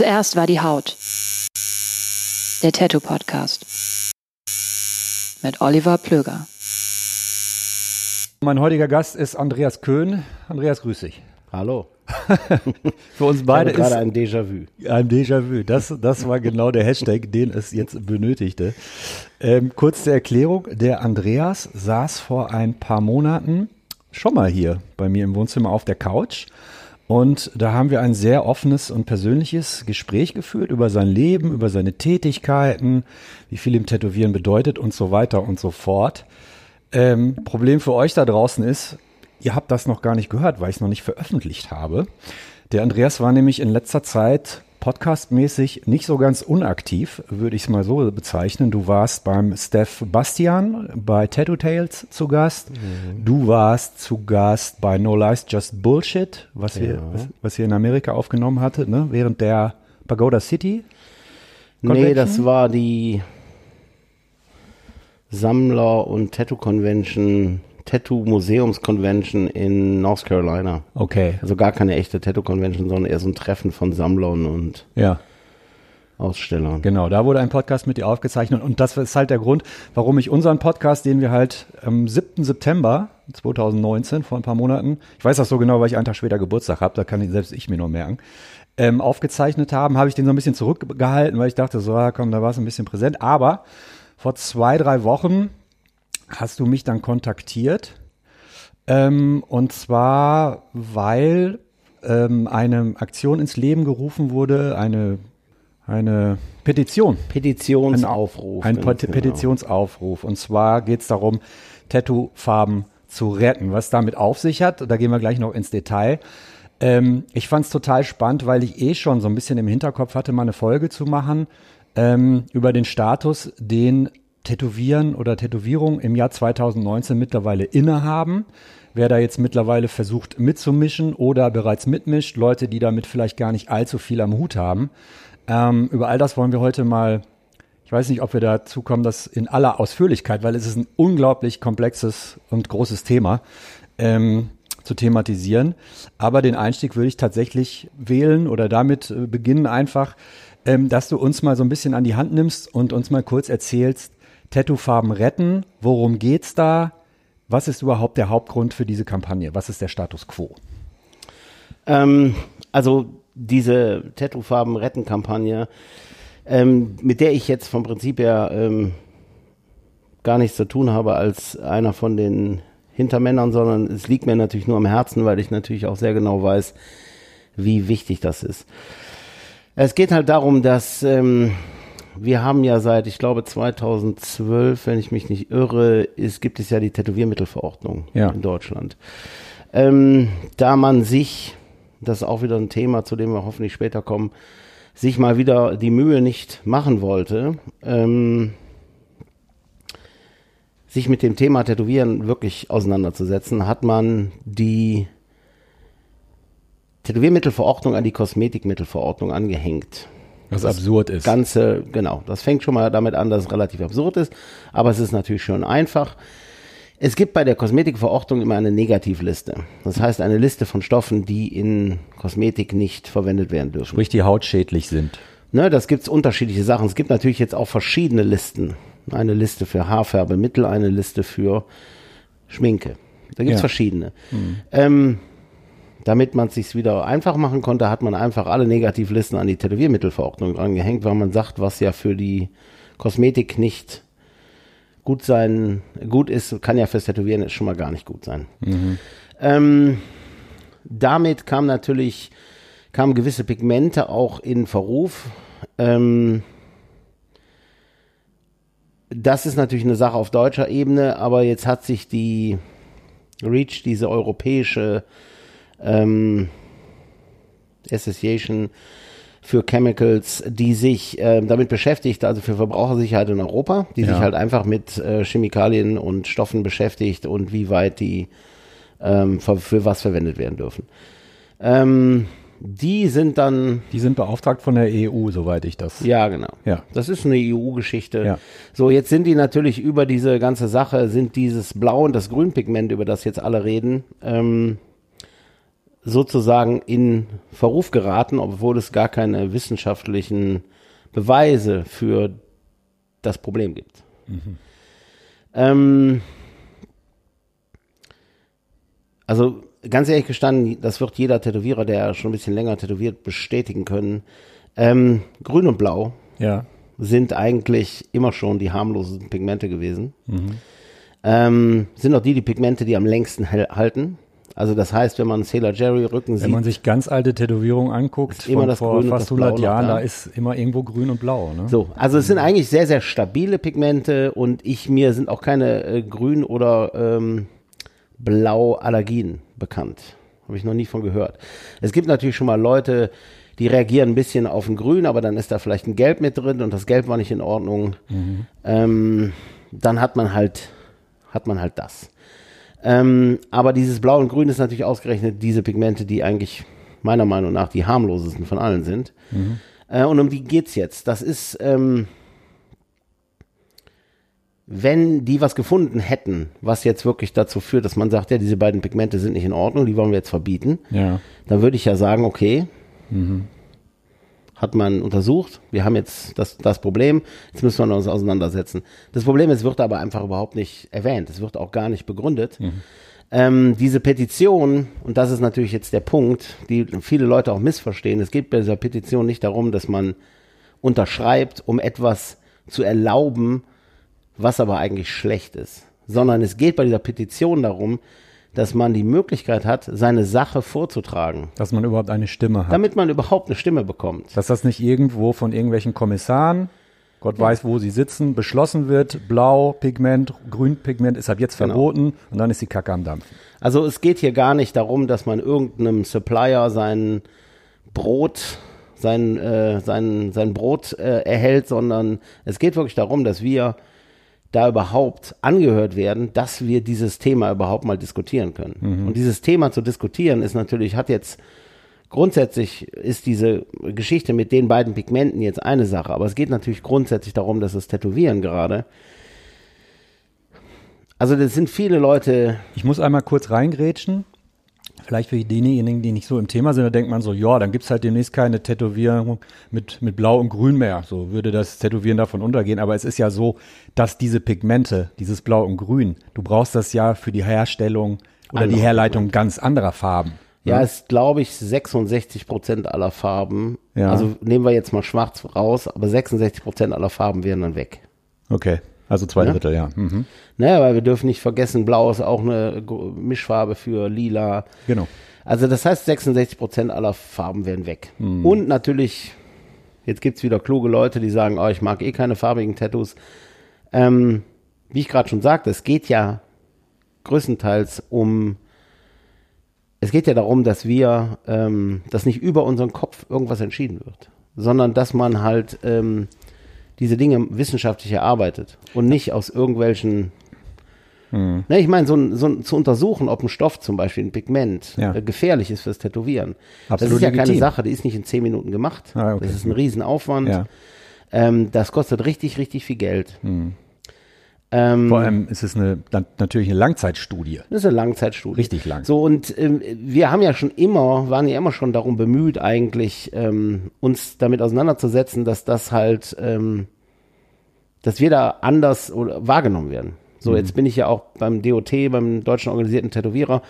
Zuerst war die Haut. Der Tattoo Podcast. Mit Oliver Plöger. Mein heutiger Gast ist Andreas Köhn. Andreas, grüß dich. Hallo. Für uns beide ich habe ist gerade ein Déjà-vu. ein Déjà-vu. Das, das war genau der Hashtag, den es jetzt benötigte. Ähm, kurz zur Erklärung. Der Andreas saß vor ein paar Monaten schon mal hier bei mir im Wohnzimmer auf der Couch. Und da haben wir ein sehr offenes und persönliches Gespräch geführt über sein Leben, über seine Tätigkeiten, wie viel ihm Tätowieren bedeutet und so weiter und so fort. Ähm, Problem für euch da draußen ist, ihr habt das noch gar nicht gehört, weil ich es noch nicht veröffentlicht habe. Der Andreas war nämlich in letzter Zeit podcastmäßig nicht so ganz unaktiv, würde ich es mal so bezeichnen. Du warst beim Steph Bastian bei Tattoo Tales zu Gast. Du warst zu Gast bei No Lies Just Bullshit, was, wir, Ja. was, was ihr in Amerika aufgenommen hattet, ne? während der Pagoda City. Nee, Convention? das war die Sammler- und Tattoo-Convention, Tattoo-Museums-Convention in North Carolina. Okay, Also gar keine echte Tattoo-Convention, sondern eher so ein Treffen von Sammlern und ja. Ausstellern. Genau, da wurde ein Podcast mit dir aufgezeichnet und das ist halt der Grund, warum ich unseren Podcast, den wir halt am 7. September 2019, vor ein paar Monaten, ich weiß das so genau, weil ich einen Tag später Geburtstag habe, da kann ich, selbst ich mir nur merken, ähm, aufgezeichnet haben, habe ich den so ein bisschen zurückgehalten, weil ich dachte, so, ah, komm, da war es ein bisschen präsent. Aber vor zwei, drei Wochen hast du mich dann kontaktiert ähm, und zwar, weil ähm, eine Aktion ins Leben gerufen wurde, eine, eine Petition. Petitionsaufruf. Ein ganz Pet genau. Petitionsaufruf. Und zwar geht es darum, Tattoo-Farben zu retten. Was damit auf sich hat, da gehen wir gleich noch ins Detail. Ähm, ich fand es total spannend, weil ich eh schon so ein bisschen im Hinterkopf hatte, mal eine Folge zu machen ähm, über den Status, den Tätowieren oder Tätowierung im Jahr 2019 mittlerweile innehaben. Wer da jetzt mittlerweile versucht mitzumischen oder bereits mitmischt, Leute, die damit vielleicht gar nicht allzu viel am Hut haben. Ähm, über all das wollen wir heute mal ich weiß nicht, ob wir dazu kommen, das in aller Ausführlichkeit, weil es ist ein unglaublich komplexes und großes Thema ähm, zu thematisieren. Aber den Einstieg würde ich tatsächlich wählen oder damit äh, beginnen einfach, ähm, dass du uns mal so ein bisschen an die Hand nimmst und uns mal kurz erzählst, Tattoo-Farben retten, worum geht's da? Was ist überhaupt der Hauptgrund für diese Kampagne? Was ist der Status quo? Ähm, also diese Tattoo-Farben retten Kampagne, ähm, mit der ich jetzt vom Prinzip her ähm, gar nichts zu tun habe als einer von den Hintermännern, sondern es liegt mir natürlich nur am Herzen, weil ich natürlich auch sehr genau weiß, wie wichtig das ist. Es geht halt darum, dass ähm, wir haben ja seit, ich glaube 2012, wenn ich mich nicht irre, ist, gibt es ja die Tätowiermittelverordnung Ja. in Deutschland. Ähm, da man sich, das ist auch wieder ein Thema, zu dem wir hoffentlich später kommen, sich mal wieder die Mühe nicht machen wollte, ähm, sich mit dem Thema Tätowieren wirklich auseinanderzusetzen, hat man die Tätowiermittelverordnung an die Kosmetikmittelverordnung angehängt. Was das absurd ist. Ganze, genau. Das fängt schon mal damit an, dass es relativ absurd ist, aber es ist natürlich schon einfach. Es gibt bei der Kosmetikverordnung immer eine Negativliste. Das heißt eine Liste von Stoffen, die in Kosmetik nicht verwendet werden dürfen. Sprich, die hautschädlich sind. Ne, das gibt's unterschiedliche Sachen. Es gibt natürlich jetzt auch verschiedene Listen. Eine Liste für Haarfärbemittel, eine Liste für Schminke. Da gibt's ja. verschiedene. Mhm. Ähm, damit man es sich wieder einfach machen konnte, hat man einfach alle Negativlisten an die Tätowiermittelverordnung drangehängt, weil man sagt, was ja für die Kosmetik nicht gut sein, gut ist, kann ja fürs Tätowieren schon mal gar nicht gut sein. Mhm. Ähm, damit kam natürlich, kamen gewisse Pigmente auch in Verruf. Ähm, das ist natürlich eine Sache auf deutscher Ebene, aber jetzt hat sich die REACH, diese europäische ähm, Association für Chemicals, die sich äh, damit beschäftigt, also für Verbrauchersicherheit in Europa, die ja. sich halt einfach mit äh, Chemikalien und Stoffen beschäftigt und wie weit die ähm, für, für, was verwendet werden dürfen. Ähm, die sind dann. Die sind beauftragt von der EU, soweit ich das. Ja, genau. Ja. Das ist eine EU-Geschichte. Ja. So, jetzt sind die natürlich über diese ganze Sache, sind dieses Blau und das Grünpigment, über das jetzt alle reden, ähm, sozusagen in Verruf geraten, obwohl es gar keine wissenschaftlichen Beweise für das Problem gibt. Mhm. Ähm, also ganz ehrlich gestanden, das wird jeder Tätowierer, der schon ein bisschen länger tätowiert, bestätigen können. Ähm, Grün und Blau ja. sind eigentlich immer schon die harmlosesten Pigmente gewesen. Mhm. Ähm, sind auch die, die Pigmente, die am längsten halten. Also das heißt, wenn man Sailor Jerry Rücken sieht. Wenn man sich ganz alte Tätowierungen anguckt, immer das vor Grün fast 100 Jahren, da. ist immer irgendwo grün und blau. Ne? So, also es sind eigentlich sehr, sehr stabile Pigmente und ich, mir sind auch keine äh, grün oder ähm, blau Allergien bekannt. Habe ich noch nie von gehört. Es gibt natürlich schon mal Leute, die reagieren ein bisschen auf ein Grün, aber dann ist da vielleicht ein Gelb mit drin und das Gelb war nicht in Ordnung. Mhm. Ähm, dann hat man halt, hat man halt das. Ähm, aber dieses Blau und Grün ist natürlich ausgerechnet diese Pigmente, die eigentlich meiner Meinung nach die harmlosesten von allen sind. Mhm. Äh, und um die geht's jetzt. Das ist, ähm, wenn die was gefunden hätten, was jetzt wirklich dazu führt, dass man sagt, ja, diese beiden Pigmente sind nicht in Ordnung, die wollen wir jetzt verbieten, ja. dann würde ich ja sagen, okay, mhm hat man untersucht. Wir haben jetzt das, das Problem, jetzt müssen wir uns auseinandersetzen. Das Problem ist, wird aber einfach überhaupt nicht erwähnt. Es wird auch gar nicht begründet. Mhm. Ähm, diese Petition, und das ist natürlich jetzt der Punkt, die viele Leute auch missverstehen, es geht bei dieser Petition nicht darum, dass man unterschreibt, um etwas zu erlauben, was aber eigentlich schlecht ist, sondern es geht bei dieser Petition darum, dass man die Möglichkeit hat, seine Sache vorzutragen. Dass man überhaupt eine Stimme hat. Damit man überhaupt eine Stimme bekommt. Dass das nicht irgendwo von irgendwelchen Kommissaren, Gott ja. weiß, wo sie sitzen, beschlossen wird, blau Pigment, grün Pigment ist ab jetzt genau. verboten und dann ist die Kacke am Dampfen. Also es geht hier gar nicht darum, dass man irgendeinem Supplier sein Brot sein, äh, sein, sein Brot äh, erhält, sondern es geht wirklich darum, dass wir da überhaupt angehört werden, dass wir dieses Thema überhaupt mal diskutieren können. Mhm. Und dieses Thema zu diskutieren ist natürlich, hat jetzt grundsätzlich ist diese Geschichte mit den beiden Pigmenten jetzt eine Sache, aber es geht natürlich grundsätzlich darum, dass das Tätowieren gerade also das sind viele Leute. Ich muss einmal kurz reingrätschen. Vielleicht für diejenigen, die nicht so im Thema sind, da denkt man so, ja, dann gibt es halt demnächst keine Tätowierung mit, mit Blau und Grün mehr. So würde das Tätowieren davon untergehen. Aber es ist ja so, dass diese Pigmente, dieses Blau und Grün, du brauchst das ja für die Herstellung oder Andere die Herleitung Pigmente. ganz anderer Farben. Ja, ja, ist, glaube ich, 66 Prozent aller Farben. Ja. Also nehmen wir jetzt mal schwarz raus, aber 66 Prozent aller Farben wären dann weg. Okay. Also zwei ja? Drittel, ja. Mhm. Naja, weil wir dürfen nicht vergessen, Blau ist auch eine Mischfarbe für Lila. Genau. Also das heißt, 66 Prozent aller Farben werden weg. Mhm. Und natürlich, jetzt gibt's wieder kluge Leute, die sagen, oh, ich mag eh keine farbigen Tattoos. Ähm, wie ich gerade schon sagte, es geht ja größtenteils um, es geht ja darum, dass wir, ähm, dass nicht über unseren Kopf irgendwas entschieden wird, sondern dass man halt ähm, diese Dinge wissenschaftlich erarbeitet und nicht aus irgendwelchen Ne, ich meine, so, ein- so ein- zu untersuchen, ob ein Stoff zum Beispiel ein Pigment Ja. äh, gefährlich ist fürs Tätowieren. das Absolut ist ja keine legitim. Sache, die ist nicht in zehn Minuten gemacht. Ah, okay. Das ist ein Riesenaufwand. Ja. Ähm, das kostet richtig, richtig viel Geld. Ähm, Vor allem ist es eine, natürlich eine Langzeitstudie. Das ist eine Langzeitstudie. Richtig lang. So, und ähm, wir haben ja schon immer, waren ja immer schon darum bemüht, eigentlich ähm, uns damit auseinanderzusetzen, dass das halt, ähm, dass wir da anders oder wahrgenommen werden. So, jetzt bin ich ja auch beim DOT, beim Deutschen Organisierten Tätowierer.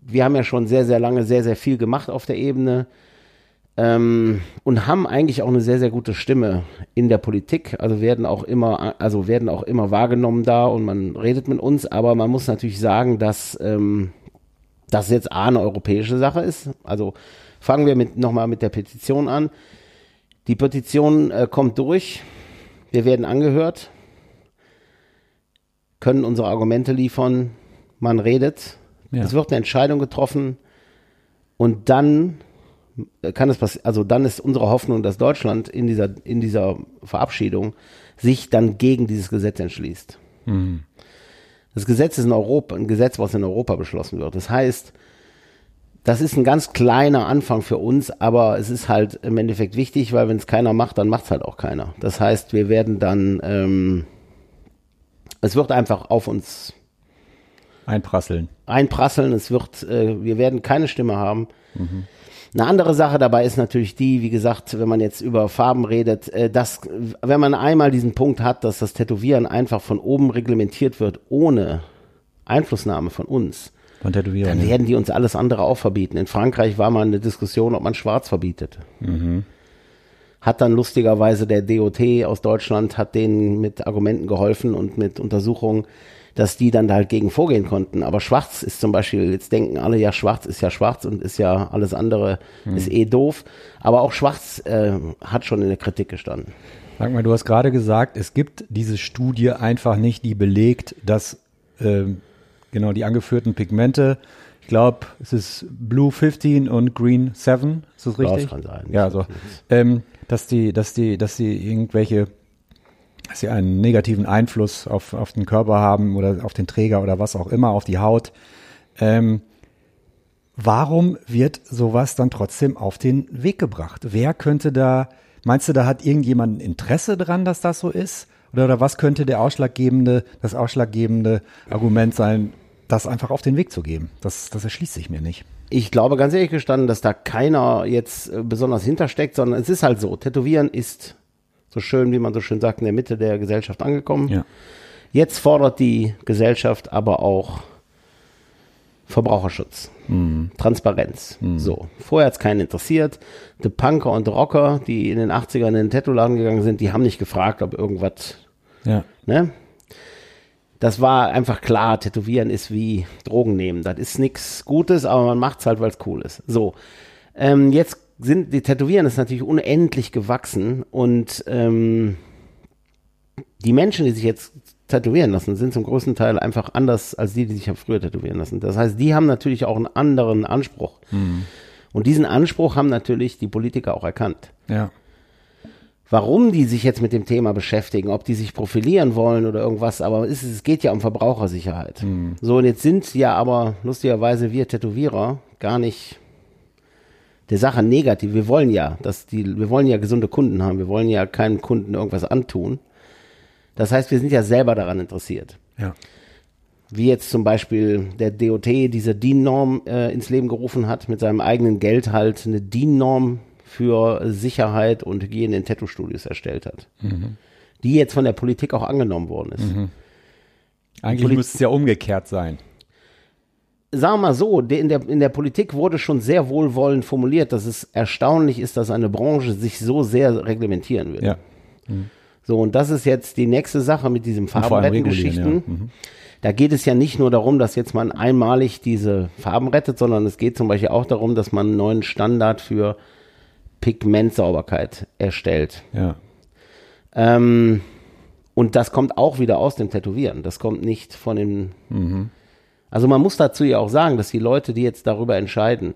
Wir haben ja schon sehr, sehr lange sehr, sehr viel gemacht auf der Ebene ähm, und haben eigentlich auch eine sehr, sehr gute Stimme in der Politik. Also werden auch immer, also werden auch immer wahrgenommen da und man redet mit uns, aber man muss natürlich sagen, dass ähm, das jetzt A eine europäische Sache ist. Also fangen wir mit nochmal mit der Petition an. Die Petition äh, kommt durch, wir werden angehört, können unsere Argumente liefern, man redet, Ja. es wird eine Entscheidung getroffen und dann kann es passieren, also dann ist unsere Hoffnung, dass Deutschland in dieser, in dieser Verabschiedung sich dann gegen dieses Gesetz entschließt. Das Gesetz ist in Europa, ein Gesetz, was in Europa beschlossen wird. Das heißt, das ist ein ganz kleiner Anfang für uns, aber es ist halt im Endeffekt wichtig, weil wenn es keiner macht, dann macht es halt auch keiner. Das heißt, wir werden dann, ähm, es wird einfach auf uns Einprasseln. einprasseln. Es wird, äh, wir werden keine Stimme haben. Eine andere Sache dabei ist natürlich die, wie gesagt, wenn man jetzt über Farben redet, äh, dass, wenn man einmal diesen Punkt hat, dass das Tätowieren einfach von oben reglementiert wird, ohne Einflussnahme von uns, Von Tätowierern. dann werden die uns alles andere auch verbieten. In Frankreich war mal eine Diskussion, ob man Schwarz verbietet. Hat dann lustigerweise der DOT aus Deutschland, hat denen mit Argumenten geholfen und mit Untersuchungen, dass die dann da halt gegen vorgehen konnten. Aber Schwarz ist zum Beispiel, jetzt denken alle, ja, Schwarz ist ja Schwarz und ist ja alles andere ist eh doof. Aber auch Schwarz äh, hat schon in der Kritik gestanden. Sag mal, du hast gerade gesagt, es gibt diese Studie einfach nicht, die belegt, dass ähm, genau die angeführten Pigmente, ich glaube, es ist Blue 15 und Green 7, ist das Ja, das richtig? kann sein. Ja, so. Ähm, dass die, dass die, dass die irgendwelche, dass sie einen negativen Einfluss auf, auf den Körper haben oder auf den Träger oder was auch immer, auf die Haut. Ähm, warum wird sowas dann trotzdem auf den Weg gebracht? Wer könnte da, meinst du, da hat irgendjemand ein Interesse dran, dass das so ist? Oder, oder was könnte der ausschlaggebende, das ausschlaggebende Argument sein, das einfach auf den Weg zu geben? Das, das erschließt sich mir nicht. Ich glaube ganz ehrlich gestanden, dass da keiner jetzt äh, besonders hintersteckt, sondern es ist halt so, Tätowieren ist so schön, wie man so schön sagt, in der Mitte der Gesellschaft angekommen. Ja. Jetzt fordert die Gesellschaft aber auch Verbraucherschutz, Transparenz. So, vorher hat es keinen interessiert. Die Punker und Rocker, die in den 80ern in den Tattoo-Laden gegangen sind, die haben nicht gefragt, ob irgendwas, Ja. ne? Das war einfach klar, Tätowieren ist wie Drogen nehmen. Das ist nichts Gutes, aber man macht's halt, weil es cool ist. So, ähm, jetzt sind die Tätowieren ist natürlich unendlich gewachsen und ähm, die Menschen, die sich jetzt tätowieren lassen, sind zum größten Teil einfach anders als die, die sich früher tätowieren lassen. Das heißt, die haben natürlich auch einen anderen Anspruch. Und diesen Anspruch haben natürlich die Politiker auch erkannt. Ja. Warum die sich jetzt mit dem Thema beschäftigen, ob die sich profilieren wollen oder irgendwas, aber es, es geht ja um Verbrauchersicherheit. So, und jetzt sind ja aber lustigerweise wir Tätowierer gar nicht der Sache negativ. Wir wollen ja, dass die, wir wollen ja gesunde Kunden haben. Wir wollen ja keinem Kunden irgendwas antun. Das heißt, wir sind ja selber daran interessiert. Ja. Wie jetzt zum Beispiel der DOT diese DIN-Norm äh, ins Leben gerufen hat, mit seinem eigenen Geld halt eine DIN-Norm für Sicherheit und Hygiene in Tattoo-Studios erstellt hat. Die jetzt von der Politik auch angenommen worden ist. Eigentlich Poli- müsste es ja umgekehrt sein. Sagen wir mal so, in der, in der Politik wurde schon sehr wohlwollend formuliert, dass es erstaunlich ist, dass eine Branche sich so sehr reglementieren will. Ja. So, und das ist jetzt die nächste Sache mit diesen Farbenrettengeschichten. ja. Mhm. Da geht es ja nicht nur darum, dass jetzt man einmalig diese Farben rettet, sondern es geht zum Beispiel auch darum, dass man einen neuen Standard für Pigmentsauberkeit erstellt. Ja. Ähm, und das kommt auch wieder aus dem Tätowieren. Das kommt nicht von dem. Also man muss dazu ja auch sagen, dass die Leute, die jetzt darüber entscheiden,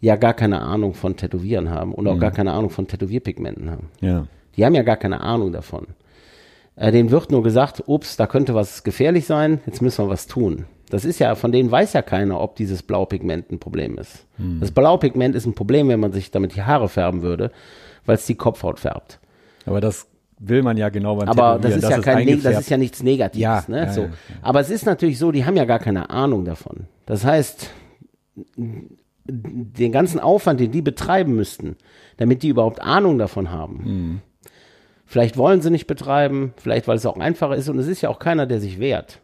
ja gar keine Ahnung von Tätowieren haben und auch gar keine Ahnung von Tätowierpigmenten haben. Ja. Die haben ja gar keine Ahnung davon. Äh, denen wird nur gesagt, ups, da könnte was gefährlich sein, jetzt müssen wir was tun. Das ist ja, von denen weiß ja keiner, ob dieses Blaupigment ein Problem ist. Hm. Das Blaupigment ist ein Problem, wenn man sich damit die Haare färben würde, weil es die Kopfhaut färbt. Aber das will man ja genau beim Aber das ist ja es kein, das ist ja nichts Negatives. Ja, ne? ja, so. ja. Aber es ist natürlich so, die haben ja gar keine Ahnung davon. Das heißt, den ganzen Aufwand, den die betreiben müssten, damit die überhaupt Ahnung davon haben. Hm. Vielleicht wollen sie nicht betreiben, vielleicht weil es auch einfacher ist und es ist ja auch keiner, der sich wehrt.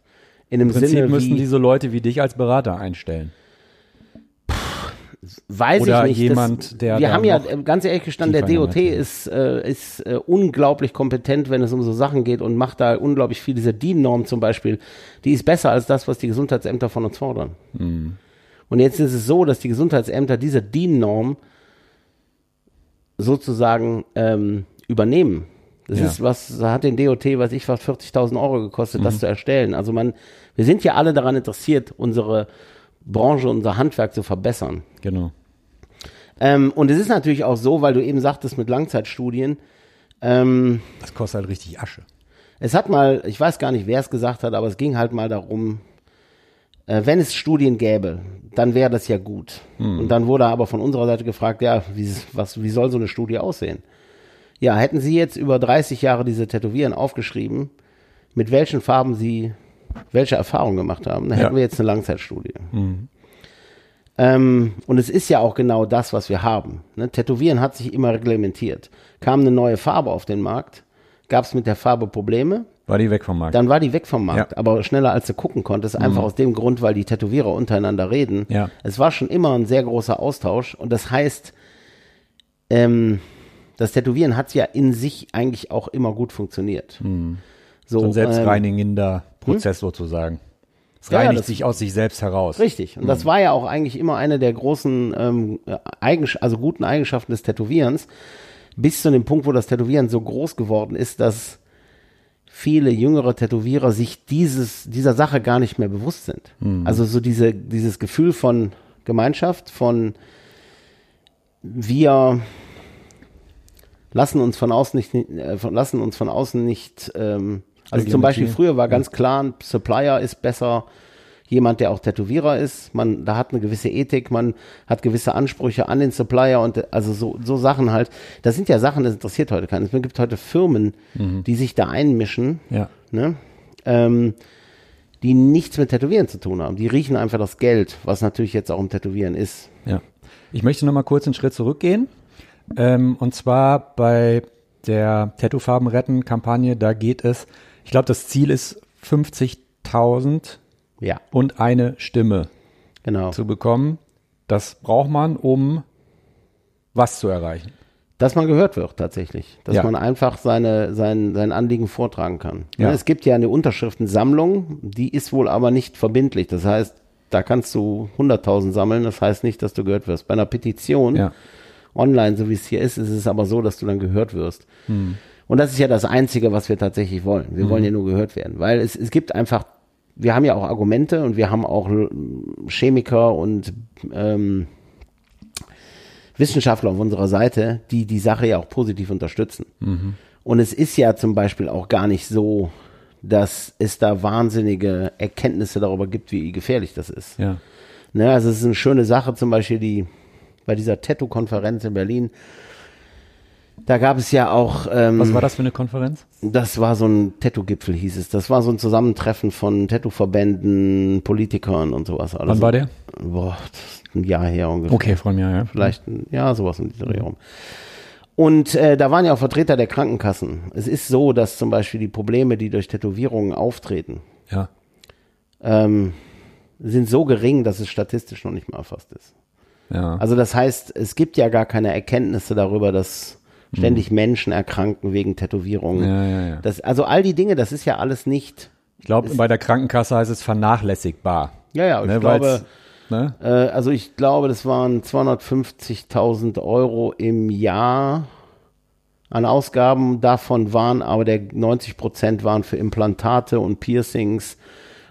In Im Prinzip Sinne müssten wie, diese Leute wie dich als Berater einstellen. Weiß oder ich nicht. jemand, das, der Wir haben ja, noch äh, ganz ehrlich gestanden, der DOT ist, äh, ist äh, unglaublich kompetent, wenn es um so Sachen geht und macht da unglaublich viel. Diese DIN-Norm zum Beispiel, die ist besser als das, was die Gesundheitsämter von uns fordern. Mhm. Und jetzt ist es so, dass die Gesundheitsämter diese DIN-Norm sozusagen ähm, übernehmen. Das Ja. ist was, hat den DOT, weiß ich, was 40.000 Euro gekostet, Mhm. das zu erstellen. Also man, wir sind ja alle daran interessiert, unsere Branche, unser Handwerk zu verbessern. Genau. Ähm, und es ist natürlich auch so, weil du eben sagtest mit Langzeitstudien, ähm, Das kostet halt richtig Asche. es hat mal, ich weiß gar nicht, wer es gesagt hat, aber es ging halt mal darum, äh, wenn es Studien gäbe, dann wäre das ja gut. Und dann wurde aber von unserer Seite gefragt, ja, wie, was, wie soll so eine Studie aussehen? Ja, hätten Sie jetzt über 30 Jahre diese Tätowieren aufgeschrieben, mit welchen Farben Sie welche Erfahrungen gemacht haben, dann Ja. hätten wir jetzt eine Langzeitstudie. Ähm, und es ist ja auch genau das, was wir haben. Ne? Tätowieren hat sich immer reglementiert. Kam eine neue Farbe auf den Markt, gab es mit der Farbe Probleme, War die weg vom Markt? dann war die weg vom Markt, Ja. aber schneller als du gucken konntest, einfach aus dem Grund, weil die Tätowierer untereinander reden. Ja. Es war schon immer ein sehr großer Austausch und das heißt, ähm, das Tätowieren hat ja in sich eigentlich auch immer gut funktioniert. So, so ein ähm, Prozess sozusagen. Es Ja, reinigt das- sich aus sich selbst heraus. Richtig. Und das war ja auch eigentlich immer eine der großen, ähm, Eigens also guten Eigenschaften des Tätowierens, bis zu dem Punkt, wo das Tätowieren so groß geworden ist, dass viele jüngere Tätowierer sich dieses, dieser Sache gar nicht mehr bewusst sind. Also so diese, dieses Gefühl von Gemeinschaft, von wir lassen uns von außen nicht, äh, lassen uns von außen nicht, ähm, also zum Beispiel früher war ganz klar, ein Supplier ist besser, jemand, der auch Tätowierer ist, man, da hat eine gewisse Ethik, man hat gewisse Ansprüche an den Supplier und also so, so Sachen halt. Das sind ja Sachen, das interessiert heute keinen. Es gibt heute Firmen, die sich da einmischen, Ja. ne? ähm, die nichts mit Tätowieren zu tun haben. Die riechen einfach das Geld, was natürlich jetzt auch im Tätowieren ist. Ja. Ich möchte noch mal kurz einen Schritt zurückgehen. Ähm, und zwar bei der Tattoofarben retten Kampagne, da geht es, ich glaube, das Ziel ist 50.000 Ja, und eine Stimme genau. zu bekommen. Das braucht man, um was zu erreichen. Dass man gehört wird tatsächlich. Dass Ja. man einfach seine, sein, sein Anliegen vortragen kann. Ja. Es gibt ja eine Unterschriftensammlung, die ist wohl aber nicht verbindlich. Das heißt, da kannst du 100.000 sammeln. Das heißt nicht, dass du gehört wirst. Bei einer Petition, Ja. online, so wie es hier ist, ist es aber so, dass du dann gehört wirst. Und das ist ja das Einzige, was wir tatsächlich wollen. Wir wollen ja nur gehört werden. Weil es, es gibt einfach, wir haben ja auch Argumente und wir haben auch äh, Chemiker und ähm, Wissenschaftler auf unserer Seite, die die Sache ja auch positiv unterstützen. Und es ist ja zum Beispiel auch gar nicht so, dass es da wahnsinnige Erkenntnisse darüber gibt, wie gefährlich das ist. Ja. Ne, also es ist eine schöne Sache, zum Beispiel die bei dieser Tattoo-Konferenz in Berlin. Da gab es ja auch, ähm, Was war das für eine Konferenz? das war so ein Tattoo-Gipfel, hieß es. Das war so ein Zusammentreffen von Tattoo-Verbänden, Politikern und sowas. Alles. Wann war der? Boah, das ist ein Jahr her ungefähr. Okay, von mir, ja. Vielleicht, ein- ja, sowas in dieser Dreh. Und äh, da waren ja auch Vertreter der Krankenkassen. Es ist so, dass zum Beispiel die Probleme, die durch Tätowierungen auftreten, Ja. ähm, sind so gering, dass es statistisch noch nicht mal erfasst ist. Ja. Also das heißt, es gibt ja gar keine Erkenntnisse darüber, dass ständig Menschen erkranken wegen Tätowierungen. Ja, ja, ja. Das, also all die Dinge, das ist ja alles nicht. Ich glaube, bei der Krankenkasse heißt es vernachlässigbar. Ja, ja, ich Ne, glaube, ne? äh, also ich glaube, das waren 250.000 Euro im Jahr an Ausgaben. Davon waren aber der 90 Prozent waren für Implantate und Piercings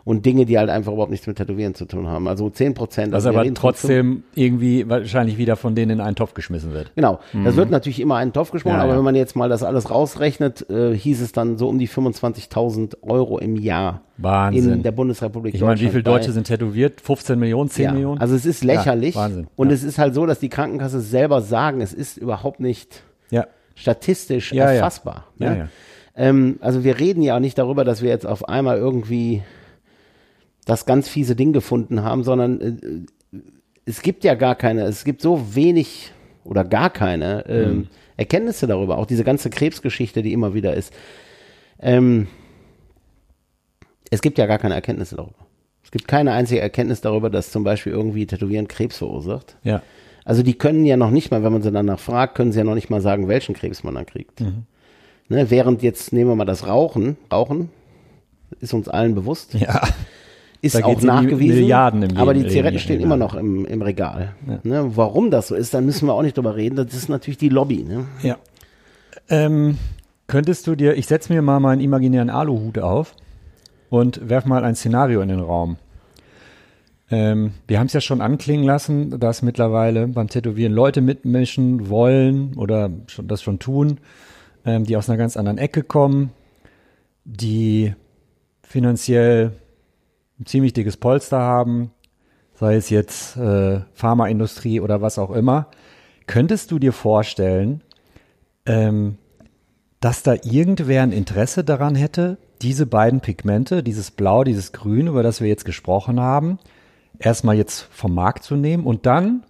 und Dinge, die halt einfach überhaupt nichts mit Tätowieren zu tun haben. Also 10 Prozent. Also aber trotzdem irgendwie wahrscheinlich wieder von denen in einen Topf geschmissen wird. Genau, das wird natürlich immer einen Topf geschmolzen, Mhm. Ja, aber ja. wenn man jetzt mal das alles rausrechnet, äh, hieß es dann so um die 25.000 Euro im Jahr Wahnsinn. in der Bundesrepublik Ich meine, wie viele Deutsche sind tätowiert? 15 Millionen, 10 ja, Millionen? Also es ist lächerlich Wahnsinn. und es ist halt so, dass die Krankenkasse selber sagen, es ist überhaupt nicht statistisch erfassbar. Ne? Ähm, also wir reden ja auch nicht darüber, dass wir jetzt auf einmal irgendwie das ganz fiese Ding gefunden haben, sondern äh, es gibt ja gar keine, es gibt so wenig oder gar keine ähm, Mhm. Erkenntnisse darüber, auch diese ganze Krebsgeschichte, die immer wieder ist. Ähm, es gibt ja gar keine Erkenntnisse darüber. Es gibt keine einzige Erkenntnis darüber, dass zum Beispiel irgendwie Tätowieren Krebs verursacht. ja. Also die können ja noch nicht mal, wenn man sie danach fragt, können sie ja noch nicht mal sagen, welchen Krebs man dann kriegt. Mhm. Ne, während jetzt nehmen wir mal das Rauchen, Rauchen ist uns allen bewusst, Ja. Ist auch nachgewiesen, aber die Zigaretten stehen ja. immer noch im, im Regal. Ne, warum das so ist, da müssen wir auch nicht drüber reden, das ist natürlich die Lobby. Ne? Ja. Ähm, könntest du dir, ich setze mir mal meinen imaginären Aluhut auf und werf mal ein Szenario in den Raum. Ähm, wir haben es ja schon anklingen lassen, dass mittlerweile beim Tätowieren Leute mitmischen wollen oder schon, das schon tun, ähm, die aus einer ganz anderen Ecke kommen, die finanziell ein ziemlich dickes Polster haben, sei es jetzt äh, Pharmaindustrie oder was auch immer. Könntest du dir vorstellen, ähm, dass da irgendwer ein Interesse daran hätte, diese beiden Pigmente, dieses Blau, dieses Grün, über das wir jetzt gesprochen haben, erstmal jetzt vom Markt zu nehmen und dann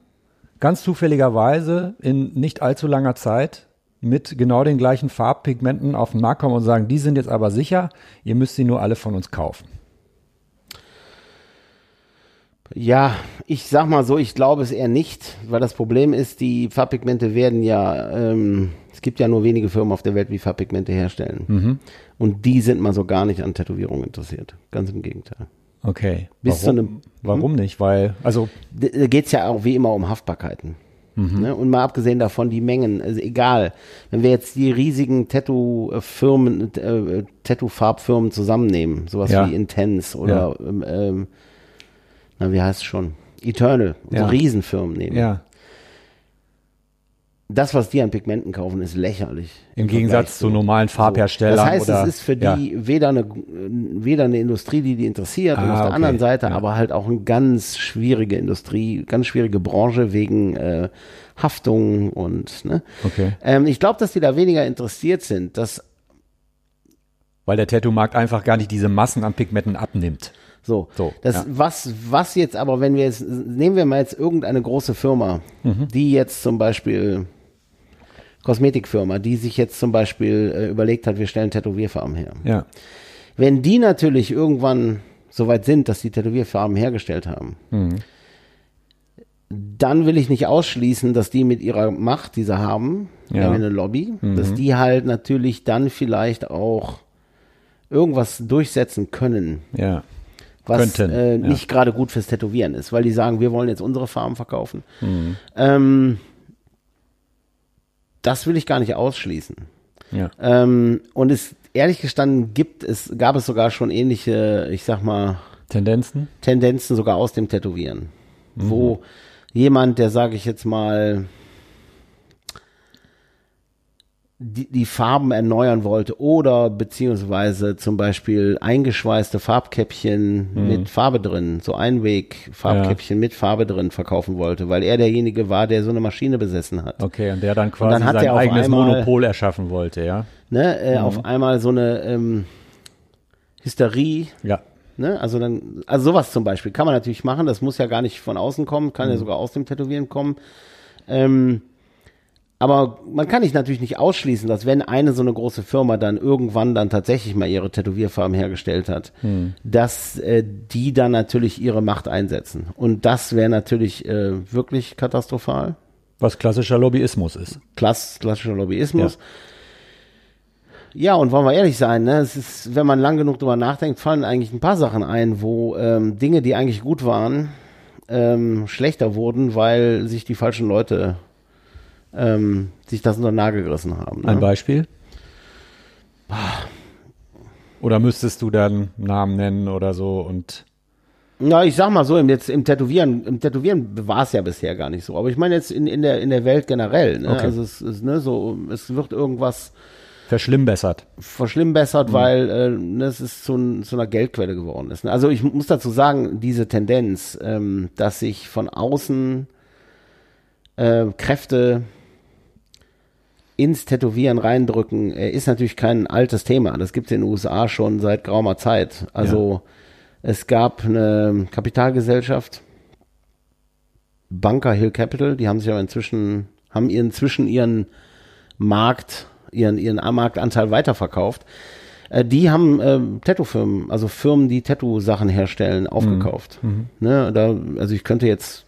ganz zufälligerweise in nicht allzu langer Zeit mit genau den gleichen Farbpigmenten auf den Markt kommen und sagen, die sind jetzt aber sicher, ihr müsst sie nur alle von uns kaufen. Ja, ich sag mal so, ich glaube es eher nicht, weil das Problem ist, die Farbpigmente werden ja, ähm, es gibt ja nur wenige Firmen auf der Welt, die Farbpigmente herstellen. Mhm. Und die sind mal so gar nicht an Tätowierungen interessiert. Ganz im Gegenteil. Okay. Bis zu warum, einem- warum nicht? Weil, also, Da geht es ja auch wie immer um Haftbarkeiten. Ne? Und mal abgesehen davon die Mengen, also egal, wenn wir jetzt die riesigen Tattoo-Firmen, äh, Tattoo-Farbfirmen zusammennehmen, sowas Ja. wie Intense oder, ähm, ähm, na, wie heißt es schon? Eternal, Ja. so Riesenfirmen nehmen. ja, Das, was die an Pigmenten kaufen, ist lächerlich. im Vergleich Gegensatz zu normalen Farbherstellern. Das heißt, oder, es ist für ja. die weder eine, weder eine Industrie, die die interessiert, und Ah, auf der okay. anderen Seite Ja. aber halt auch eine ganz schwierige Industrie, ganz schwierige Branche wegen äh, Haftung und, ne? Okay. Ähm, ich glaube, dass die da weniger interessiert sind. Dass, Weil der Tattoo-Markt einfach gar nicht diese Massen an Pigmenten abnimmt. So, So, das, ja. was, was jetzt aber, wenn wir jetzt, nehmen wir mal jetzt irgendeine große Firma, Mhm. die jetzt zum Beispiel, Kosmetikfirma, die sich jetzt zum Beispiel äh, überlegt hat, wir stellen Tätowierfarben her. Ja. Wenn die natürlich irgendwann so weit sind, dass die Tätowierfarben hergestellt haben, Mhm. dann will ich nicht ausschließen, dass die mit ihrer Macht, die sie haben, Ja. haben eine Lobby, dass die halt natürlich dann vielleicht auch irgendwas durchsetzen können, Ja. Was Könnten, äh, ja. nicht gerade gut fürs Tätowieren ist, weil die sagen, wir wollen jetzt unsere Farben verkaufen. Mhm. Ähm, das will ich gar nicht ausschließen. Ja. Ähm, und es ehrlich gestanden gibt es, gab es sogar schon ähnliche, ich sag mal, Tendenzen? Tendenzen sogar aus dem Tätowieren. Wo jemand, der sage ich jetzt mal, die, die Farben erneuern wollte oder beziehungsweise zum Beispiel eingeschweißte Farbkäppchen mit Farbe drin, so Einweg-Farbkäppchen mit Farbe drin verkaufen wollte, weil er derjenige war, der so eine Maschine besessen hat. Okay, und der dann quasi dann hat sein er eigenes einmal- Monopol erschaffen wollte, ja? Ne, äh, Auf einmal so eine ähm, Hysterie Ja. Ne? Also dann, also sowas zum Beispiel kann man natürlich machen. Das muss ja gar nicht von außen kommen, kann ja sogar aus dem Tätowieren kommen. Ähm, aber man kann nicht natürlich nicht ausschließen, dass wenn eine so eine große Firma dann irgendwann dann tatsächlich mal ihre Tätowierfarben hergestellt hat, dass äh, die dann natürlich ihre Macht einsetzen. Und das wäre natürlich äh, wirklich katastrophal. Was klassischer Lobbyismus ist. Klass, klassischer Lobbyismus. Ja. und wollen wir ehrlich sein, ne? Es ist, wenn man lang genug drüber nachdenkt, fallen eigentlich ein paar Sachen ein, wo ähm, Dinge, die eigentlich gut waren, ähm, schlechter wurden, weil sich die falschen Leute ähm, sich das unter den Nagel gerissen haben. Ne? Ein Beispiel? Oder müsstest du dann Namen nennen oder so und Na, ich sag mal so, im, jetzt im Tätowieren, im Tätowieren war es ja bisher gar nicht so. Aber ich meine jetzt in, in, der, in der Welt generell. Ne? Okay. Also es ist, ne, so, es wird irgendwas verschlimmbessert? verschlimmbessert, weil äh, ne, es ist zu, zu einer Geldquelle geworden ist. Ne? Also ich muss dazu sagen, diese Tendenz, ähm, dass sich von außen äh, Kräfte ins Tätowieren reindrücken, äh, ist natürlich kein altes Thema. Das gibt es in den USA schon seit geraumer Zeit. Also es gab eine Kapitalgesellschaft, Bunker Hill Capital, die haben sich aber inzwischen, haben inzwischen ihren Markt, ihren, ihren Marktanteil weiterverkauft. Äh, die haben ähm, Tattoo-Firmen, also Firmen, die Tattoo-Sachen herstellen, aufgekauft. Ne, da, also ich könnte jetzt,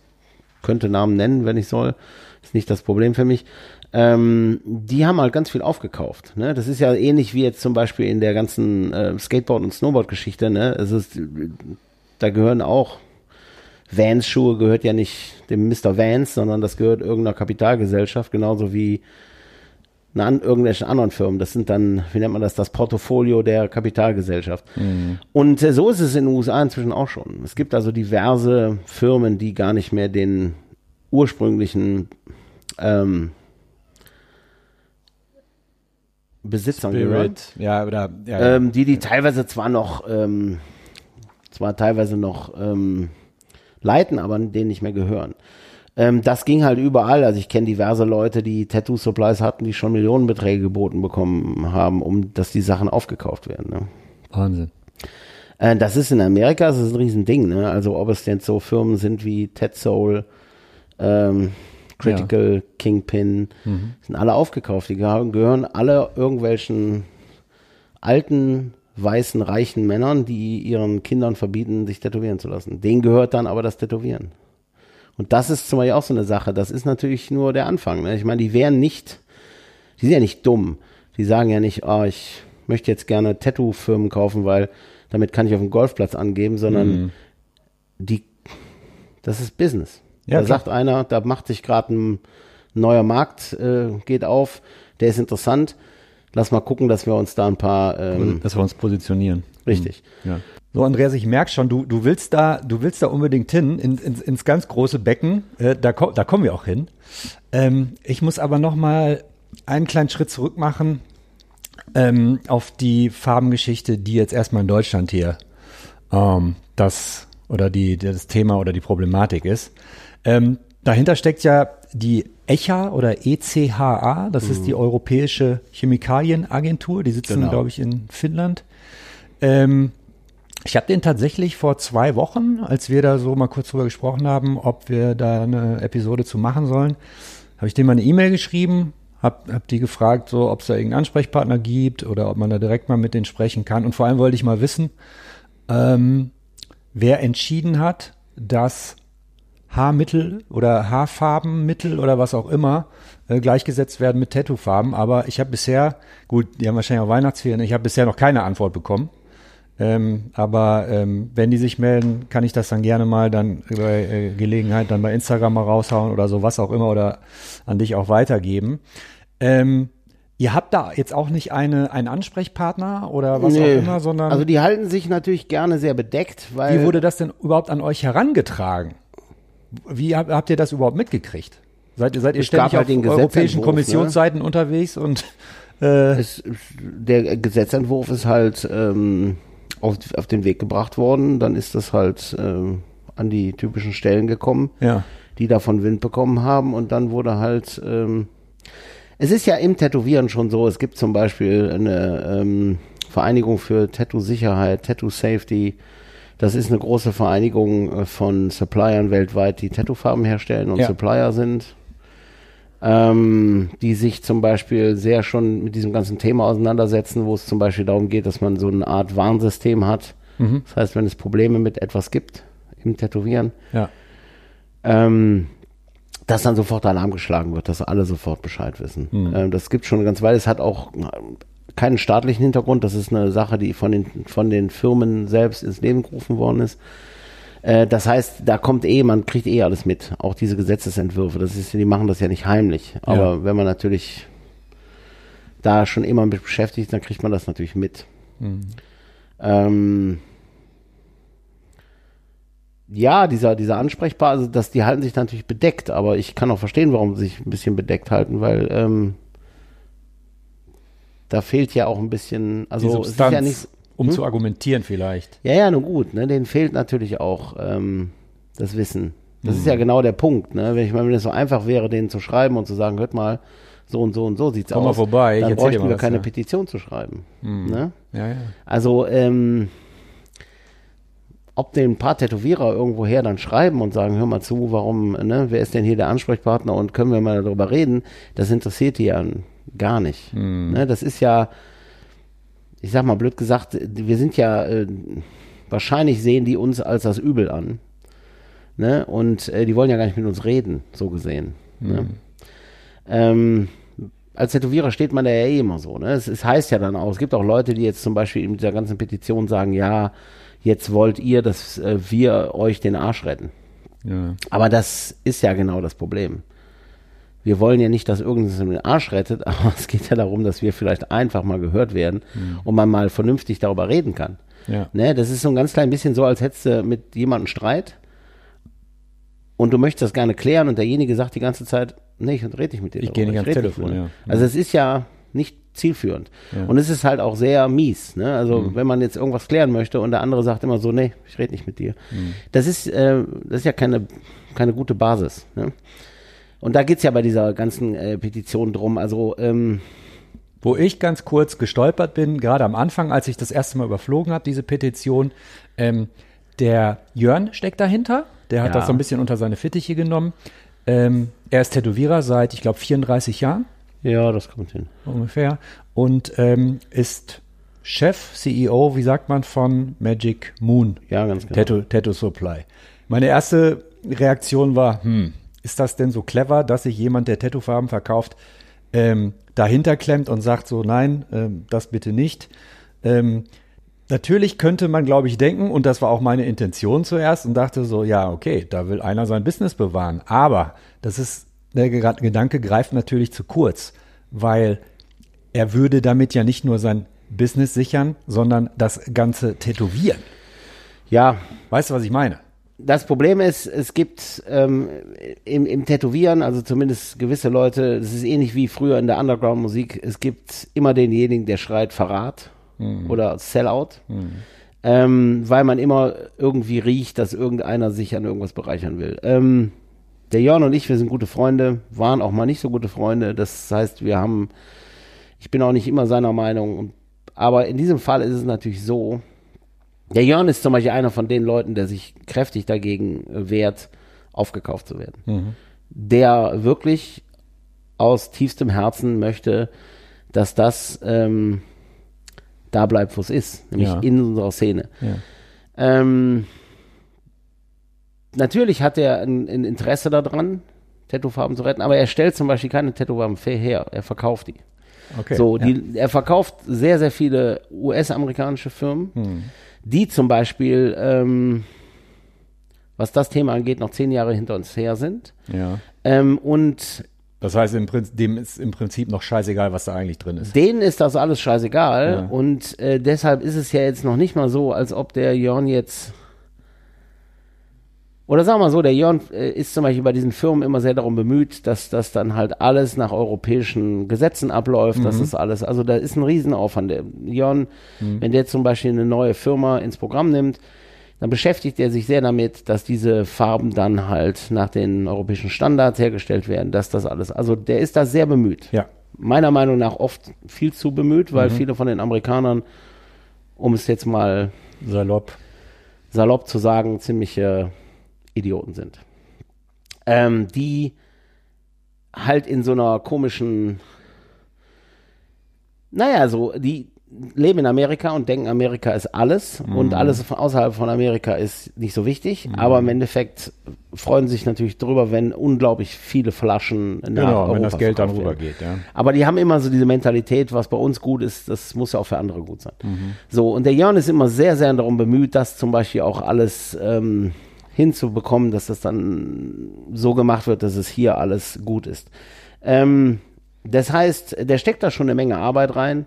könnte Namen nennen, wenn ich soll. Ist nicht das Problem für mich. Ähm, die haben halt ganz viel aufgekauft. Ne? Das ist ja ähnlich wie jetzt zum Beispiel in der ganzen äh, Skateboard- und Snowboard-Geschichte. Ne? Es ist, da gehören auch Vans-Schuhe gehört ja nicht dem Mr. Vans, sondern das gehört irgendeiner Kapitalgesellschaft, genauso wie an, irgendwelchen anderen Firmen. Das sind dann, wie nennt man das, das Portfolio der Kapitalgesellschaft. Und äh, so ist es in den USA inzwischen auch schon. Es gibt also diverse Firmen, die gar nicht mehr den ursprünglichen ähm, Besitzern gehören Ja, oder ja, ja. ähm, die die teilweise zwar noch ähm, zwar teilweise noch ähm, leiten, aber denen nicht mehr gehören. Ähm, das ging halt überall. Also ich kenne diverse Leute, die Tattoo Supplies hatten, die schon Millionenbeträge geboten bekommen haben, um dass die Sachen aufgekauft werden. Ne? Wahnsinn. Äh, das ist in Amerika, das ist ein Riesending. Ne? Also ob es denn so Firmen sind wie Ted Soul, ähm, Critical, Kingpin, sind alle aufgekauft. Die gehören alle irgendwelchen alten, weißen, reichen Männern, die ihren Kindern verbieten, sich tätowieren zu lassen. Denen gehört dann aber das Tätowieren. Und das ist zum Beispiel auch so eine Sache. Das ist natürlich nur der Anfang. Ne? Ich meine, die wären nicht, die sind ja nicht dumm. Die sagen ja nicht, oh, ich möchte jetzt gerne Tattoo-Firmen kaufen, weil damit kann ich auf dem Golfplatz angeben, sondern die, das ist Business. Ja, da klar. sagt einer, da macht sich gerade ein neuer Markt, äh, geht auf, der ist interessant. Lass mal gucken, dass wir uns da ein paar, ähm, Dass wir uns positionieren. richtig. Ja. So, Andreas, ich merke schon, du, du willst da, du willst da unbedingt hin, in, ins, ins ganz große Becken. Äh, da, ko da kommen wir auch hin. Ähm, ich muss aber noch mal einen kleinen Schritt zurück machen ähm, auf die Farbengeschichte, die jetzt erstmal in Deutschland hier ähm, das oder die, das Thema oder die Problematik ist. Ähm, dahinter steckt ja die ECHA oder ECHA, das ist die Europäische Chemikalienagentur, die sitzen, Genau. glaube ich, in Finnland. Ähm, ich habe den tatsächlich vor zwei Wochen, als wir da so mal kurz drüber gesprochen haben, ob wir da eine Episode zu machen sollen, habe ich dem mal eine E-Mail geschrieben, habe hab die gefragt, so, ob es da irgendeinen Ansprechpartner gibt oder ob man da direkt mal mit denen sprechen kann. Und vor allem wollte ich mal wissen, ähm, wer entschieden hat, dass Haarmittel oder Haarfarbenmittel oder was auch immer äh, gleichgesetzt werden mit Tattoofarben. Aber ich habe bisher, gut, die haben wahrscheinlich auch Weihnachtsferien, ich habe bisher noch keine Antwort bekommen. Ähm, aber ähm, wenn die sich melden, kann ich das dann gerne mal dann bei äh, Gelegenheit dann bei Instagram mal raushauen oder so, was auch immer, oder an dich auch weitergeben. Ähm, ihr habt da jetzt auch nicht eine, einen Ansprechpartner oder was Nö. auch immer, sondern Also die halten sich natürlich gerne sehr bedeckt, weil wie wurde das denn überhaupt an euch herangetragen? Wie habt, habt ihr das überhaupt mitgekriegt? Seid, ihr- seid ihr Es ständig halt auf den europäischen Gesetzentwurf, Kommissionsseiten unterwegs und äh, es, der Gesetzentwurf ist halt ähm, auf, auf den Weg gebracht worden. Dann ist das halt ähm, an die typischen Stellen gekommen, ja, die davon Wind bekommen haben. Und dann wurde halt, ähm, es ist ja im Tätowieren schon so, es gibt zum Beispiel eine ähm, Vereinigung für Tattoo-Sicherheit, Tattoo-Safety. Das ist eine große Vereinigung äh, von Suppliern weltweit, die Tattoofarben herstellen und Ja. Supplier sind ähm, die sich zum Beispiel sehr schon mit diesem ganzen Thema auseinandersetzen, wo es zum Beispiel darum geht, dass man so eine Art Warnsystem hat. Mhm. Das heißt, wenn es Probleme mit etwas gibt im Tätowieren, ja, ähm, dass dann sofort Alarm geschlagen wird, dass alle sofort Bescheid wissen. Ähm, das gibt schon eine ganze Weile. Es hat auch keinen staatlichen Hintergrund. Das ist eine Sache, die von den, von den Firmen selbst ins Leben gerufen worden ist. Äh, das heißt, da kommt eh, man kriegt eh alles mit. Auch diese Gesetzesentwürfe. Das ist, die machen das ja nicht heimlich. Aber wenn man natürlich da schon immer mit beschäftigt dann kriegt man das natürlich mit. Ähm, ja, dieser, dieser ansprechbar, also dass die halten sich natürlich bedeckt, aber ich kann auch verstehen, warum sie sich ein bisschen bedeckt halten, weil ähm, da fehlt ja auch ein bisschen, also Die es ist Substanz, ja nicht, um Hm? zu argumentieren vielleicht. ja, ja, nun gut, ne, denen fehlt natürlich auch ähm, das Wissen. Das ist ja genau der Punkt, ne? Wenn ich mal, wenn es so einfach wäre, denen zu schreiben und zu sagen, hört mal, so und so und so sieht's Komm mal aus. vorbei, ich dann erzähl dir bräuchten mal wir was, keine ja. Petition zu schreiben. Ne? Ja, ja. Also, ähm, ob den ein paar Tätowierer irgendwoher dann schreiben und sagen, hör mal zu, warum, ne, wer ist denn hier der Ansprechpartner und können wir mal darüber reden, das interessiert die ja gar nicht. Ne, das ist ja, ich sag mal blöd gesagt, wir sind ja, äh, wahrscheinlich sehen die uns als das Übel an. Ne? Und äh, die wollen ja gar nicht mit uns reden, so gesehen. Ne? Ähm, als Tätowierer steht man da ja eh immer so. Ne? Es, es heißt ja dann auch, es gibt auch Leute, die jetzt zum Beispiel in dieser ganzen Petition sagen, ja, jetzt wollt ihr, dass äh, wir euch den Arsch retten. ja. Aber das ist ja genau das Problem. Wir wollen ja nicht, dass irgendwas den Arsch rettet, aber es geht ja darum, dass wir vielleicht einfach mal gehört werden und man mal vernünftig darüber reden kann. Ja. Ne, das ist so ein ganz klein bisschen so, als hättest du mit jemandem Streit und du möchtest das gerne klären und derjenige sagt die ganze Zeit, nee, ich rede nicht mit dir. Ich gehe nicht ans Telefon, ja. Also es ist ja nicht zielführend. Ja. Und es ist halt auch sehr mies. Ne? Also Mhm. wenn man jetzt irgendwas klären möchte und der andere sagt immer so, nee, ich rede nicht mit dir. Mhm. Das ist, äh, das ist ja keine, keine gute Basis. Ne? Und da geht's ja bei dieser ganzen äh, Petition drum. Also ähm, Wo ich ganz kurz gestolpert bin, gerade am Anfang, als ich das erste Mal überflogen habe, diese Petition, ähm, der Jörn steckt dahinter. Der hat Ja. das so ein bisschen unter seine Fittiche genommen. Ähm, er ist Tätowierer seit, ich glaube, 34 Jahren ja, das kommt hin. ungefähr und ähm, ist Chef, CEO, wie sagt man, von Magic Moon Ja, ganz genau. Tattoo, Tattoo Supply. Meine erste Reaktion war, hm, ist das denn so clever, dass sich jemand, der Tattoofarben verkauft, ähm, dahinter klemmt und sagt so, nein, ähm, das bitte nicht. Ähm, natürlich könnte man, glaube ich, denken, und das war auch meine Intention zuerst, und dachte so, ja, okay, da will einer sein Business bewahren. Aber das ist, der Ge- Gedanke greift natürlich zu kurz, weil er würde damit ja nicht nur sein Business sichern, sondern das ganze Tätowieren. Ja, Weißt du, was ich meine? Das Problem ist, es gibt ähm, im, im Tätowieren, also zumindest gewisse Leute, das ist ähnlich wie früher in der Underground-Musik, es gibt immer denjenigen, der schreit Verrat oder Sellout, ähm, weil man immer irgendwie riecht, dass irgendeiner sich an irgendwas bereichern will. Ähm, der Jörn und ich, wir sind gute Freunde, waren auch mal nicht so gute Freunde. Das heißt, wir haben, ich bin auch nicht immer seiner Meinung, aber in diesem Fall ist es natürlich so, der Jörn ist zum Beispiel einer von den Leuten, der sich kräftig dagegen äh, wehrt, aufgekauft zu werden. Der wirklich aus tiefstem Herzen möchte, dass das ähm, da bleibt, wo es ist, nämlich Ja. in unserer Szene. Ja. Ähm, natürlich hat er ein, ein Interesse daran, Tattoofarben zu retten, aber er stellt zum Beispiel keine Tattoofarben fair her, er verkauft die. Okay. So, ja. die, er verkauft sehr, sehr viele US-amerikanische Firmen, Hm. Die zum Beispiel, ähm, was das Thema angeht, noch zehn Jahre hinter uns her sind. ja. Ähm, und Das heißt, im Prinzip, dem ist im Prinzip noch scheißegal, was da eigentlich drin ist. denen ist das alles scheißegal. Ja. Und äh, deshalb ist es ja jetzt noch nicht mal so, als ob der Jörn jetzt. Oder sagen wir mal so, der Jörn äh, ist zum Beispiel bei diesen Firmen immer sehr darum bemüht, dass das dann halt alles nach europäischen Gesetzen abläuft, dass das alles, also da ist ein Riesenaufwand. Der Jörn, wenn der zum Beispiel eine neue Firma ins Programm nimmt, dann beschäftigt er sich sehr damit, dass diese Farben dann halt nach den europäischen Standards hergestellt werden, dass das alles, also der ist da sehr bemüht Ja. meiner Meinung nach oft viel zu bemüht, weil viele von den Amerikanern, um es jetzt mal Salopp. salopp zu sagen, ziemliche Idioten sind. Ähm, die halt in so einer komischen, naja, so, die leben in Amerika und denken, Amerika ist alles und alles von außerhalb von Amerika ist nicht so wichtig, aber im Endeffekt freuen sich natürlich drüber, wenn unglaublich viele Flaschen nach Genau, Europa wenn das Geld dann rübergeht, ja. Aber die haben immer so diese Mentalität, was bei uns gut ist, das muss ja auch für andere gut sein. So, und der Jörn ist immer sehr, sehr darum bemüht, das zum Beispiel auch alles ähm, hinzubekommen, dass das dann so gemacht wird, dass es hier alles gut ist. Ähm, das heißt, der steckt da schon eine Menge Arbeit rein.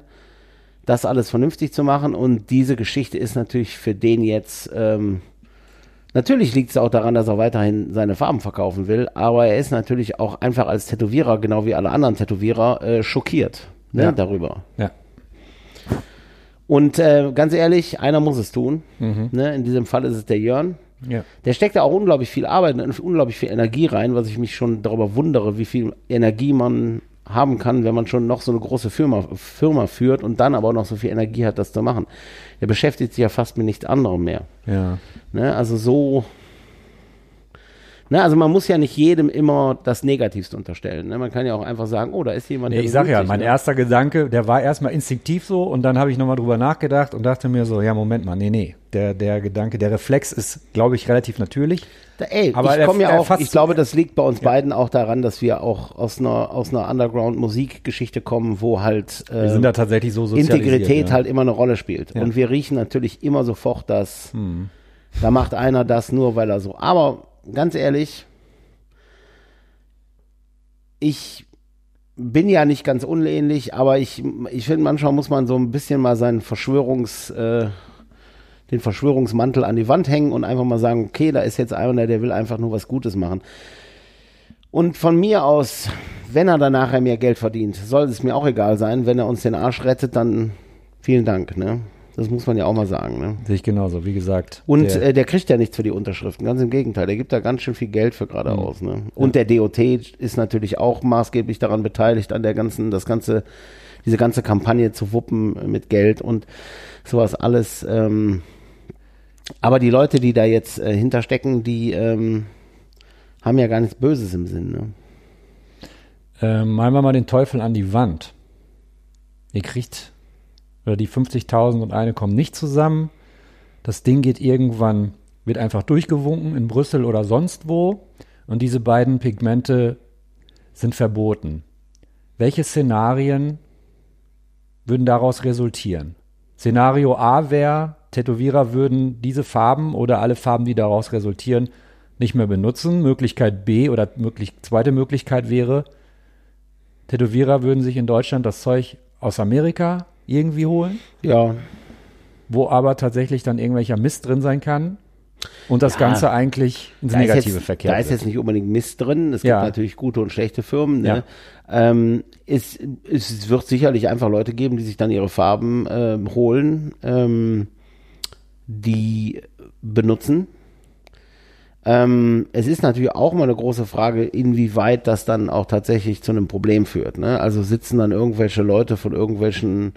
das alles vernünftig zu machen. Und diese Geschichte ist natürlich für den jetzt, ähm, natürlich liegt es auch daran, dass er weiterhin seine Farben verkaufen will, aber er ist natürlich auch einfach als Tätowierer, genau wie alle anderen Tätowierer, äh, schockiert ne, Ja. darüber. Ja. Und äh, ganz ehrlich, einer muss es tun. Mhm. Ne? In diesem Fall ist es der Jörn. Ja. Der steckt da auch unglaublich viel Arbeit und unglaublich viel Energie rein, was ich mich schon darüber wundere, wie viel Energie man haben kann, wenn man schon noch so eine große Firma, Firma führt und dann aber auch noch so viel Energie hat, das zu machen. Er beschäftigt sich ja fast mit nichts anderem mehr. Ja. Ne? Also so. Ne? Also man muss ja nicht jedem immer das Negativste unterstellen. Ne? Man kann ja auch einfach sagen, oh, da ist jemand, Nee, ich sag ja, mein ne? erster Gedanke, der war erstmal instinktiv so und dann habe ich nochmal drüber nachgedacht und dachte mir so, ja, Moment mal, nee, nee. Der, der Gedanke, der Reflex ist, glaube ich, relativ natürlich. Da, ey, Aber ich der- komme ja der auch, ich glaube, das liegt bei uns beiden auch daran, dass wir auch aus einer, aus einer Underground-Musikgeschichte kommen, wo halt Wir äh, sind da tatsächlich so. Integrität ja. halt immer eine Rolle spielt. Ja. Und wir riechen natürlich immer sofort, dass Hm. da macht einer das nur, weil er so. Aber ganz ehrlich, ich bin ja nicht ganz unähnlich, aber ich, ich finde, manchmal muss man so ein bisschen mal seinen Verschwörungs, äh, den Verschwörungsmantel an die Wand hängen und einfach mal sagen, okay, da ist jetzt einer, der will einfach nur was Gutes machen. Und von mir aus, wenn er dann nachher mehr Geld verdient, soll es mir auch egal sein. Wenn er uns den Arsch rettet, dann vielen Dank. Ne? Das muss man ja auch mal sagen. Ne? Sehe ich genauso, wie gesagt. Und der, äh, der kriegt ja nichts für die Unterschriften, ganz im Gegenteil, der gibt da ganz schön viel Geld für gerade aus. Ne? Und der DOT ist natürlich auch maßgeblich daran beteiligt, an der ganzen, das ganze, diese ganze Kampagne zu wuppen mit Geld und sowas alles. Ähm, aber die Leute, die da jetzt äh, hinterstecken, die ähm, haben ja gar nichts Böses im Sinn. Ne? ähm, malen wir mal den Teufel an die Wand. Ihr kriegt, oder die 50.000 und eine kommen nicht zusammen. Das Ding geht irgendwann, wird einfach durchgewunken in Brüssel oder sonst wo. Und diese beiden Pigmente sind verboten. Welche Szenarien würden daraus resultieren? Szenario A wäre, Tätowierer würden diese Farben oder alle Farben, die daraus resultieren, nicht mehr benutzen. Möglichkeit B oder möglich, zweite Möglichkeit wäre, Tätowierer würden sich in Deutschland das Zeug aus Amerika irgendwie holen, Ja, wo aber tatsächlich dann irgendwelcher Mist drin sein kann und das Ja. Ganze eigentlich ins da Negative jetzt, verkehrt Da ist jetzt nicht unbedingt Mist drin. Es Ja. gibt natürlich gute und schlechte Firmen. Ne? Ähm, es, es wird sicherlich einfach Leute geben, die sich dann ihre Farben ähm, holen, ähm, die benutzen. Ähm, es ist natürlich auch mal eine große Frage, inwieweit das dann auch tatsächlich zu einem Problem führt. Ne? Also sitzen dann irgendwelche Leute von irgendwelchen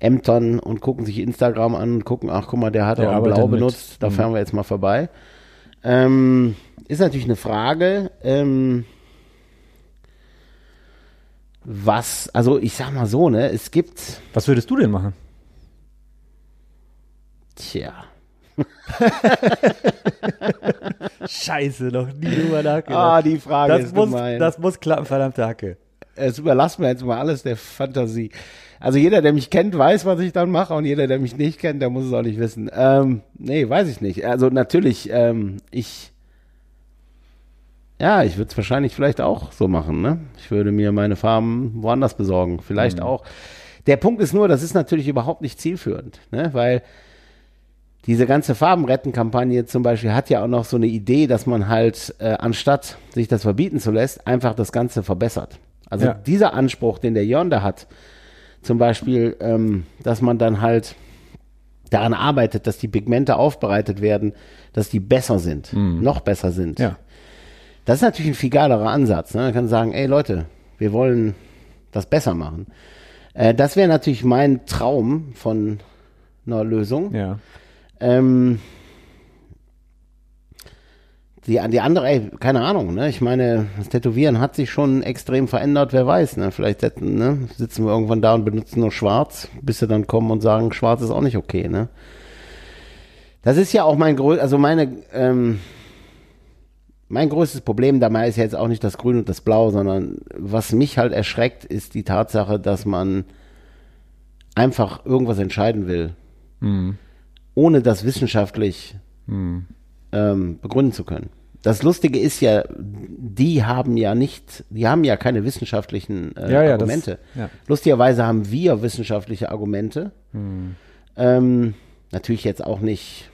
Ämtern und gucken sich Instagram an und gucken, ach guck mal, der hat Der auch arbeitet blau mit. benutzt, da Mhm. fahren wir jetzt mal vorbei. Ähm, ist natürlich eine Frage, ähm, was, also ich sag mal so, ne, es gibt, Was würdest du denn machen? tja, Scheiße, noch nie drüber ah, die Frage das, ist muss, gemein. das muss klappen, verdammte Hacke. es überlassen wir jetzt mal alles der Fantasie. Also jeder, der mich kennt, weiß, was ich dann mache und jeder, der mich nicht kennt, der muss es auch nicht wissen. Ähm, nee, weiß ich nicht. Also natürlich, ähm, ich, ja, ich würde es wahrscheinlich vielleicht auch so machen. Ne? Ich würde mir meine Farben woanders besorgen. Vielleicht auch. Der Punkt ist nur, das ist natürlich überhaupt nicht zielführend, ne? weil diese ganze Farbenretten-Kampagne zum Beispiel hat ja auch noch so eine Idee, dass man halt, äh, anstatt sich das verbieten zu lässt, einfach das Ganze verbessert. Also Ja. dieser Anspruch, den der Jörn da hat, zum Beispiel, ähm, dass man dann halt daran arbeitet, dass die Pigmente aufbereitet werden, dass die besser sind, noch besser sind. Ja. Das ist natürlich ein viel geilerer Ansatz. Ne? Man kann sagen, ey Leute, wir wollen das besser machen. Äh, das wäre natürlich mein Traum von einer Lösung. Ja. Ähm, die, die andere, ey, keine Ahnung, ne? Ich meine, das Tätowieren hat sich schon extrem verändert, wer weiß, ne? Vielleicht ne? sitzen wir irgendwann da und benutzen nur schwarz, bis sie dann kommen und sagen, schwarz ist auch nicht okay, ne? Das ist ja auch mein größtes, also meine, ähm, mein größtes Problem dabei ist ja jetzt auch nicht das Grün und das Blau, sondern was mich halt erschreckt, ist die Tatsache, dass man einfach irgendwas entscheiden will, ohne das wissenschaftlich ähm, begründen zu können. das Lustige ist ja, die haben ja nicht, die haben ja keine wissenschaftlichen äh, Ja, ja, das- Argumente. ja. Lustigerweise haben wir wissenschaftliche Argumente. Hm. Ähm, natürlich jetzt auch nicht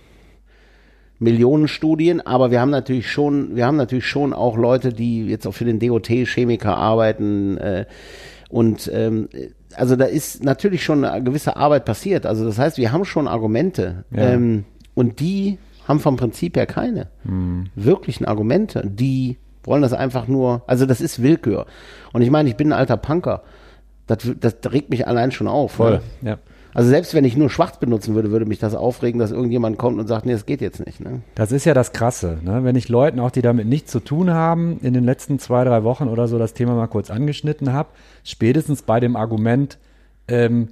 Millionen Studien, aber wir haben natürlich schon, wir haben natürlich schon auch Leute, die jetzt auch für den DOT Chemiker arbeiten äh, und ähm, also da ist natürlich schon eine gewisse Arbeit passiert. Also das heißt, wir haben schon Argumente Ja. ähm, und die haben vom Prinzip her keine wirklichen Argumente. Die wollen das einfach nur, also das ist Willkür. Und ich meine, ich bin ein alter Punker. Das, das regt mich allein schon auf. Voll. Ne? Ja. Also selbst wenn ich nur schwarz benutzen würde, würde mich das aufregen, dass irgendjemand kommt und sagt, nee, das geht jetzt nicht. Ne? Das ist ja das Krasse, ne? wenn ich Leuten, auch die damit nichts zu tun haben, in den letzten zwei, drei Wochen oder so das Thema mal kurz angeschnitten habe, spätestens bei dem Argument, ähm,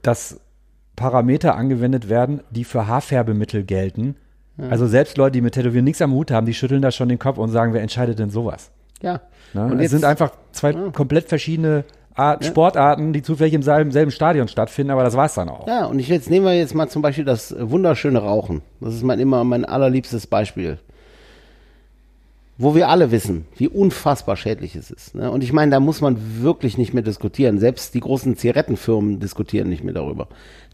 dass Parameter angewendet werden, die für Haarfärbemittel gelten. Also selbst Leute, die mit Tätowieren nichts am Hut haben, die schütteln da schon den Kopf und sagen, wer entscheidet denn sowas? Ja. Ne? Und es jetzt- sind einfach zwei komplett verschiedene Art, Sportarten, die zufällig im selben, selben Stadion stattfinden, aber das war's dann auch. Ja, und ich jetzt nehmen wir jetzt mal zum Beispiel das wunderschöne Rauchen. Das ist mein immer mein allerliebstes Beispiel. Wo wir alle wissen, wie unfassbar schädlich es ist. Ne? Und ich meine, da muss man wirklich nicht mehr diskutieren. Selbst die großen Zigarettenfirmen diskutieren nicht mehr darüber,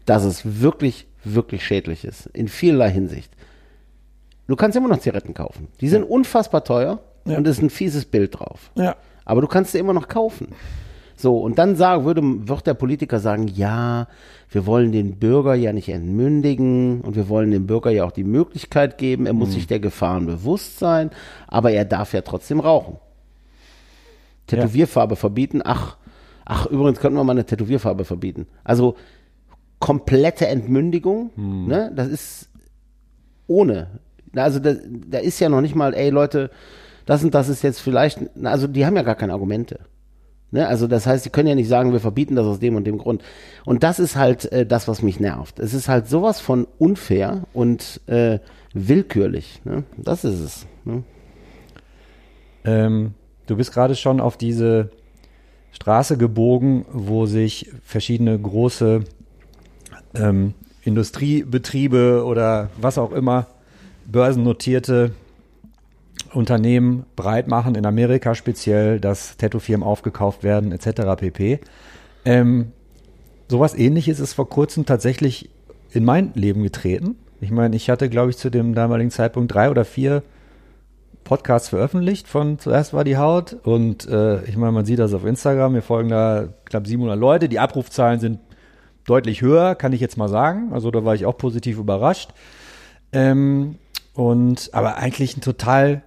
dass es wirklich, wirklich schädlich ist. In vielerlei Hinsicht. Du kannst immer noch Zigaretten kaufen. Die sind unfassbar teuer Ja. und es ist ein fieses Bild drauf. Ja. Aber du kannst sie immer noch kaufen. So, und dann sagen, würde, wird der Politiker sagen, ja, wir wollen den Bürger ja nicht entmündigen und wir wollen dem Bürger ja auch die Möglichkeit geben, er muss sich der Gefahren bewusst sein, aber er darf ja trotzdem rauchen. Tätowierfarbe verbieten, ach, ach, übrigens könnten wir mal eine Tätowierfarbe verbieten. Also komplette Entmündigung, ne, das ist ohne. Also da, da ist ja noch nicht mal, ey Leute, das und das ist jetzt vielleicht, also die haben ja gar keine Argumente. Ne? Also das heißt, sie können ja nicht sagen, wir verbieten das aus dem und dem Grund. Und das ist halt äh, das, was mich nervt. Es ist halt sowas von unfair und äh, willkürlich. Ne? Das ist es. Ne? Ähm, du bist gerade schon auf diese Straße gebogen, wo sich verschiedene große ähm, Industriebetriebe oder was auch immer, börsennotierte Unternehmen breit machen, in Amerika speziell, dass Tattoo-Firmen aufgekauft werden, etc. pp. Ähm, sowas ähnliches ist vor kurzem tatsächlich in mein Leben getreten. Ich meine, ich hatte, glaube ich, zu dem damaligen Zeitpunkt drei oder vier Podcasts veröffentlicht von Zuerst war die Haut und äh, ich meine, man sieht das auf Instagram, mir folgen da knapp 700 Leute, die Abrufzahlen sind deutlich höher, kann ich jetzt mal sagen, also da war ich auch positiv überrascht ähm, und aber eigentlich ein total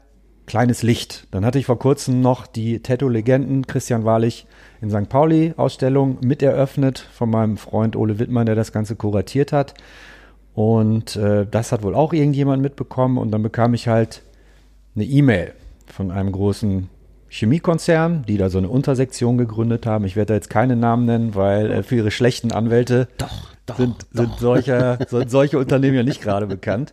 kleines Licht. Dann hatte ich vor kurzem noch die Tattoo-Legenden Christian Wahrlich in St. Pauli Ausstellung mit eröffnet von meinem Freund Ole Wittmann, der das Ganze kuratiert hat und äh, das hat wohl auch irgendjemand mitbekommen und dann bekam ich halt eine E-Mail von einem großen Chemiekonzern, die da so eine Untersektion gegründet haben. Ich werde da jetzt keine Namen nennen, weil äh, für ihre schlechten Anwälte Doch, doch, sind, sind, solche, sind solche Unternehmen ja nicht gerade bekannt.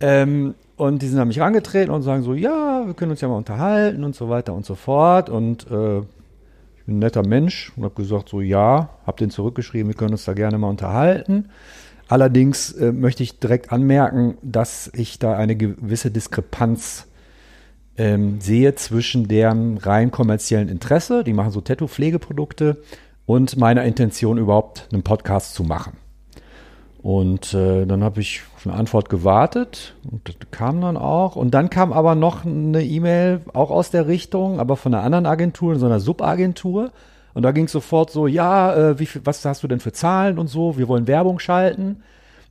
Ähm, und die sind an mich herangetreten und sagen so, ja, wir können uns ja mal unterhalten und so weiter und so fort. Und äh, ich bin ein netter Mensch und habe gesagt so, ja, habe den zurückgeschrieben, wir können uns da gerne mal unterhalten. Allerdings äh, möchte ich direkt anmerken, dass ich da eine gewisse Diskrepanz ähm, sehe zwischen deren rein kommerziellen Interesse, die machen so Tattoo-Pflegeprodukte, und meiner Intention überhaupt einen Podcast zu machen. Und äh, dann habe ich auf eine Antwort gewartet und das kam dann auch. Und dann kam aber noch eine E-Mail, auch aus der Richtung, aber von einer anderen Agentur, so einer Subagentur. Und da ging es sofort so, ja, äh, wie viel, was hast du denn für Zahlen und so, wir wollen Werbung schalten.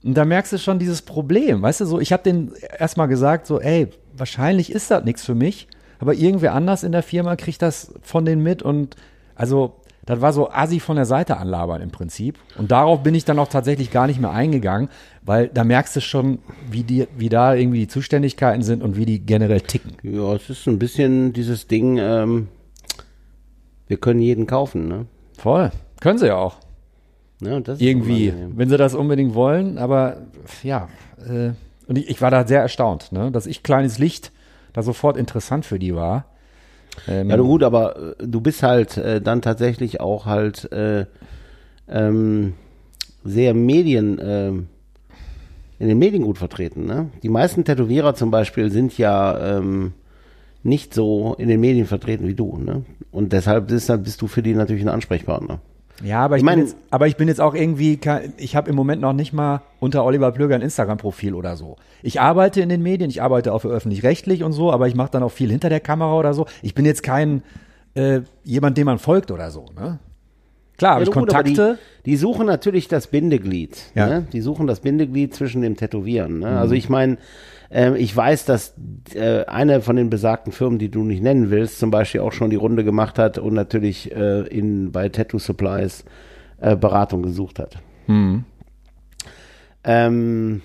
Und da merkst du schon dieses Problem, weißt du, so, ich habe denen erstmal gesagt, so, ey, wahrscheinlich ist das nichts für mich, aber irgendwer anders in der Firma kriegt das von denen mit und also das war so assi von der Seite anlabern im Prinzip. Und darauf bin ich dann auch tatsächlich gar nicht mehr eingegangen, weil da merkst du schon, wie, die, wie da irgendwie die Zuständigkeiten sind und wie die generell ticken. Ja, es ist ein bisschen dieses Ding, ähm, wir können jeden kaufen, ne? Voll. Können sie ja auch. Ne? Das ist Irgendwie, wenn sie das unbedingt wollen. Aber ja, äh, und ich, ich war da sehr erstaunt, ne? dass ich kleines Licht da sofort interessant für die war. Ähm, Ja, gut, aber äh, du bist halt äh, dann tatsächlich auch halt äh, ähm, sehr Medien ähm, in den Medien gut vertreten. Ne? Die meisten Tätowierer zum Beispiel sind ja ähm, nicht so in den Medien vertreten wie du. Ne? Und deshalb bist, bist du für die natürlich ein Ansprechpartner. Ja, aber ich, Ich mein- bin jetzt, aber ich bin jetzt auch irgendwie, ich habe im Moment noch nicht mal unter Oliver Plöger ein Instagram-Profil oder so. Ich arbeite in den Medien, ich arbeite auch für öffentlich-rechtlich und so, aber ich mache dann auch viel hinter der Kamera oder so. Ich bin jetzt kein äh, jemand, dem man folgt oder so. Ne? Klar, habe Ja, ich gut, Kontakte. Die, die suchen natürlich das Bindeglied. Ja. Ne? Die suchen das Bindeglied zwischen dem Tätowieren. Ne? Mhm. Also ich meine, ähm, ich weiß, dass äh, eine von den besagten Firmen, die du nicht nennen willst, zum Beispiel auch schon die Runde gemacht hat und natürlich äh, in, bei Tattoo Supplies äh, Beratung gesucht hat. Mhm. Ähm,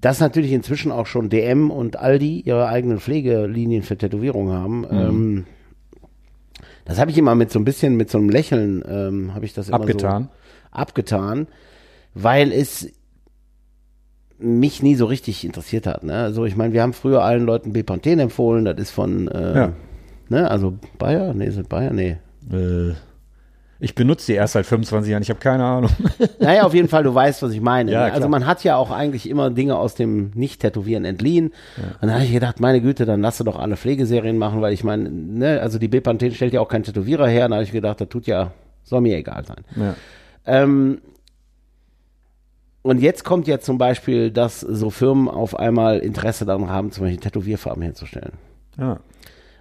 dass natürlich inzwischen auch schon DM und Aldi ihre eigenen Pflegelinien für Tätowierung haben. Mhm. Ähm, das habe ich immer mit so ein bisschen, mit so einem Lächeln, ähm, habe ich das immer Abgetan. so abgetan, weil es mich nie so richtig interessiert hat. Ne? Also ich meine, wir haben früher allen Leuten Bepanthen empfohlen, das ist von, äh, Ja. ne, also Bayer, nee, ist das Bayer, nee. Äh, ich benutze die erst seit 25 Jahren, ich habe keine Ahnung. Naja, auf jeden Fall, du weißt, was ich meine. Ja, ne? also man hat ja auch eigentlich immer Dinge aus dem Nicht-Tätowieren entliehen. Und dann habe ich gedacht, meine Güte, dann lass du doch alle Pflegeserien machen, weil ich meine, ne, also die Bepanthen stellt ja auch kein Tätowierer her. Dann habe ich gedacht, das tut ja, soll mir egal sein. ja. Ähm, und jetzt kommt ja zum Beispiel, dass so Firmen auf einmal Interesse daran haben, zum Beispiel Tätowierfarben herzustellen. Ja.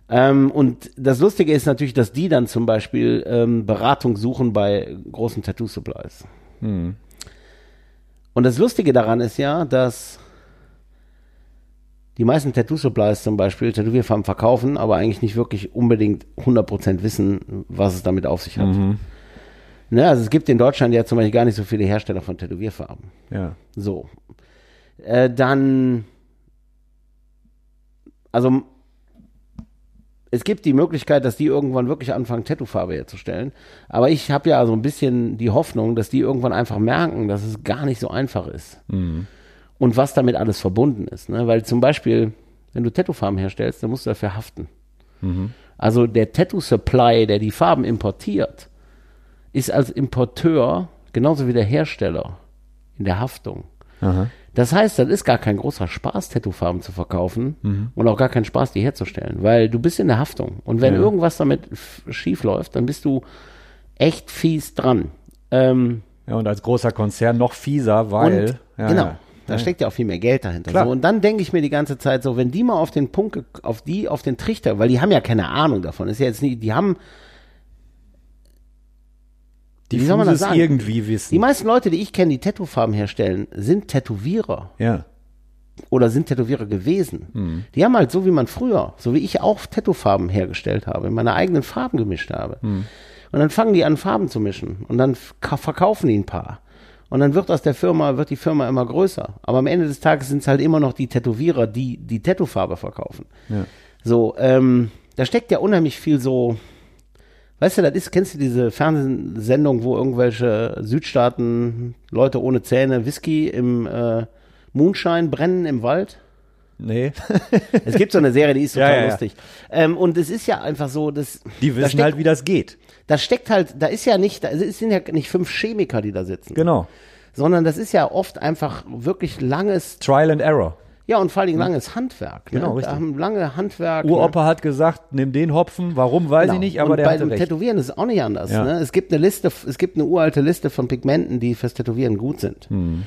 Ähm, und das Lustige ist natürlich, dass die dann zum Beispiel ähm, Beratung suchen bei großen Tattoo-Supplies. Hm. Und das Lustige daran ist ja, dass die meisten Tattoo-Supplies zum Beispiel Tätowierfarben verkaufen, aber eigentlich nicht wirklich unbedingt 100% wissen, was es damit auf sich hat. Ne, also es gibt in Deutschland ja zum Beispiel gar nicht so viele Hersteller von Tätowierfarben. Ja. So. Äh, dann, also es gibt die Möglichkeit, dass die irgendwann wirklich anfangen, Tattoofarbe herzustellen. Aber ich habe ja so ein bisschen die Hoffnung, dass die irgendwann einfach merken, dass es gar nicht so einfach ist. Und was damit alles verbunden ist. Ne? Weil zum Beispiel, wenn du Tattoofarben herstellst, dann musst du dafür haften. Also der Tattoo-Supply, der die Farben importiert, ist als Importeur genauso wie der Hersteller in der Haftung. Aha. Das heißt, das ist gar kein großer Spaß, Tattoofarben zu verkaufen und auch gar kein Spaß, die herzustellen, weil du bist in der Haftung. Und wenn Ja. irgendwas damit schief läuft, dann bist du echt fies dran. Ähm, Ja, und als großer Konzern noch fieser, weil. und, ja, genau, ja. da steckt ja auch viel mehr Geld dahinter. So, und dann denke ich mir die ganze Zeit so, wenn die mal auf den Punkt, auf die, auf den Trichter, weil die haben ja keine Ahnung davon, ist ja jetzt nicht, die haben, Die wie soll man das sagen? irgendwie wissen. die meisten Leute, die ich kenne, die Tattoofarben herstellen, sind Tätowierer. ja. oder sind Tätowierer gewesen. Hm. Die haben halt so wie man früher, so wie ich auch Tattoofarben hergestellt habe, meine eigenen Farben gemischt habe. Hm. Und dann fangen die an, Farben zu mischen und dann ka- verkaufen die ein paar. Und dann wird aus der Firma, wird die Firma immer größer. Aber am Ende des Tages sind es halt immer noch die Tätowierer, die die Tattoofarbe verkaufen. Ja. So, ähm, da steckt ja unheimlich viel so, weißt du, das ist, kennst du diese Fernsehsendung, wo irgendwelche Südstaaten Leute ohne Zähne Whisky im äh, Moonshine brennen im Wald? Nee. Es gibt so eine Serie, die ist Ja, total ja, ja. lustig. Ähm, und es ist ja einfach so, dass Die da wissen steckt, halt, wie das geht. da steckt halt, da ist ja nicht, da sind ja nicht fünf Chemiker, die da sitzen, Genau. sondern das ist ja oft einfach wirklich langes, Trial and Error. Ja und vor allen Dingen langes Handwerk. Genau, ne? richtig. Da haben lange Handwerk. Uropa hat gesagt, nimm den Hopfen. Warum, weiß ich Genau. nicht, aber und der bei hatte dem recht. Tätowieren ist es auch nicht anders. Ja. Ne? Es gibt eine Liste, es gibt eine uralte Liste von Pigmenten, die fürs Tätowieren gut sind. Hm.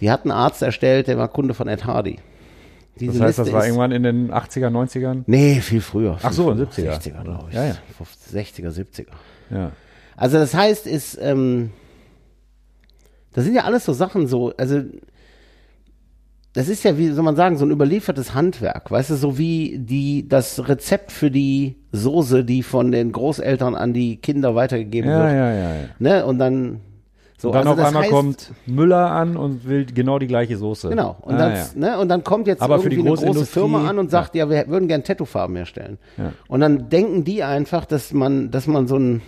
Die hat ein Arzt erstellt, der war Kunde von Ed Hardy. Diese Das heißt, das Liste war ist- irgendwann in den 80er, 90ern? Nee, viel früher. Ach so, Viel 70er. 60er, glaube ich. Ja, ja. 60er, 70er. Ja. Also das heißt, ist, ähm, das sind ja alles so Sachen so, also das ist ja, wie soll man sagen, so ein überliefertes Handwerk, weißt du, so wie die, das Rezept für die Soße, die von den Großeltern an die Kinder weitergegeben Ja, wird. ja, ja, ja. Ne? Und dann so, Und dann also auf einmal heißt, kommt Müller an und will genau die gleiche Soße. Genau. Und, ah, dann, ja. ne, und dann kommt jetzt Aber irgendwie eine große Firma an und sagt, ja, wir würden gern Tattoofarben herstellen. Ja. Und dann denken die einfach, dass man, dass man so ein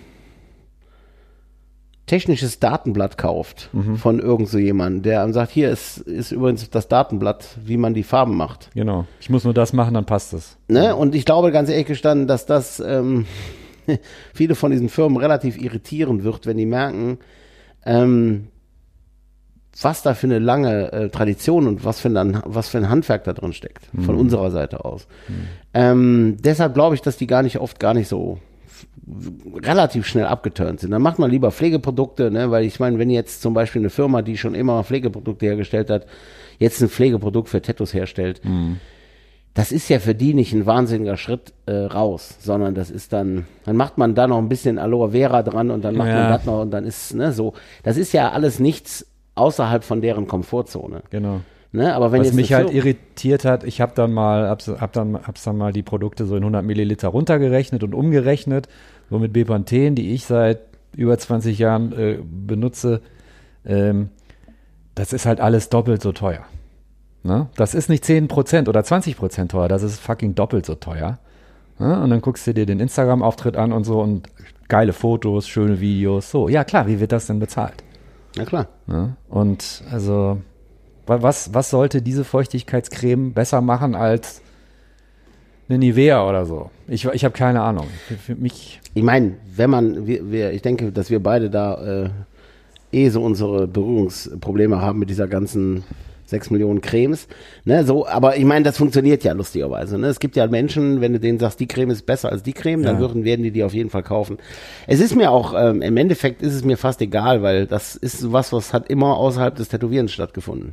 technisches Datenblatt kauft Mhm. von irgend so jemandem, der einem sagt, hier ist, ist übrigens das Datenblatt, wie man die Farben macht. Genau. Ich muss nur das machen, dann passt es. Ne? Und ich glaube ganz ehrlich gestanden, dass das ähm, viele von diesen Firmen relativ irritieren wird, wenn die merken, ähm, was da für eine lange äh, Tradition und was für, ein, was für ein Handwerk da drin steckt, von unserer Seite aus. Ähm, deshalb glaube ich, dass die gar nicht oft gar nicht so relativ schnell abgeturnt sind. Dann macht man lieber Pflegeprodukte, ne? weil ich meine, wenn jetzt zum Beispiel eine Firma, die schon immer Pflegeprodukte hergestellt hat, jetzt ein Pflegeprodukt für Tattoos herstellt, das ist ja für die nicht ein wahnsinniger Schritt äh, raus, sondern das ist dann, dann macht man da noch ein bisschen Aloe Vera dran und dann macht Ja. man das noch und dann ist, ne, so, das ist ja alles nichts außerhalb von deren Komfortzone. Genau. Ne? Aber wenn Was mich halt irritiert hat, ich habe dann mal, hab's, hab dann, hab's dann mal die Produkte so in 100 Milliliter runtergerechnet und umgerechnet, so mit Bepanthen, die ich seit über 20 Jahren äh, benutze, ähm, das ist halt alles doppelt so teuer. Ne? Das ist nicht 10% oder 20% teuer, das ist fucking doppelt so teuer. Ne? Und dann guckst du dir den Instagram-Auftritt an und so und geile Fotos, schöne Videos, so. Ja klar, wie wird das denn bezahlt? Na klar. Ne? Und also, was, was sollte diese Feuchtigkeitscreme besser machen als eine Nivea oder so? Ich, ich habe keine Ahnung. Für, für mich, Ich meine, wenn man, wir, wir, ich denke, dass wir beide da äh, eh so unsere Berührungsprobleme haben mit dieser ganzen sechs Millionen Cremes. Ne, so, aber ich meine, das funktioniert ja lustigerweise. Ne? Es gibt ja Menschen, wenn du denen sagst, die Creme ist besser als die Creme, dann Ja. würden, werden die die auf jeden Fall kaufen. Es ist mir auch, ähm, im Endeffekt ist es mir fast egal, weil das ist was, was hat immer außerhalb des Tätowierens stattgefunden.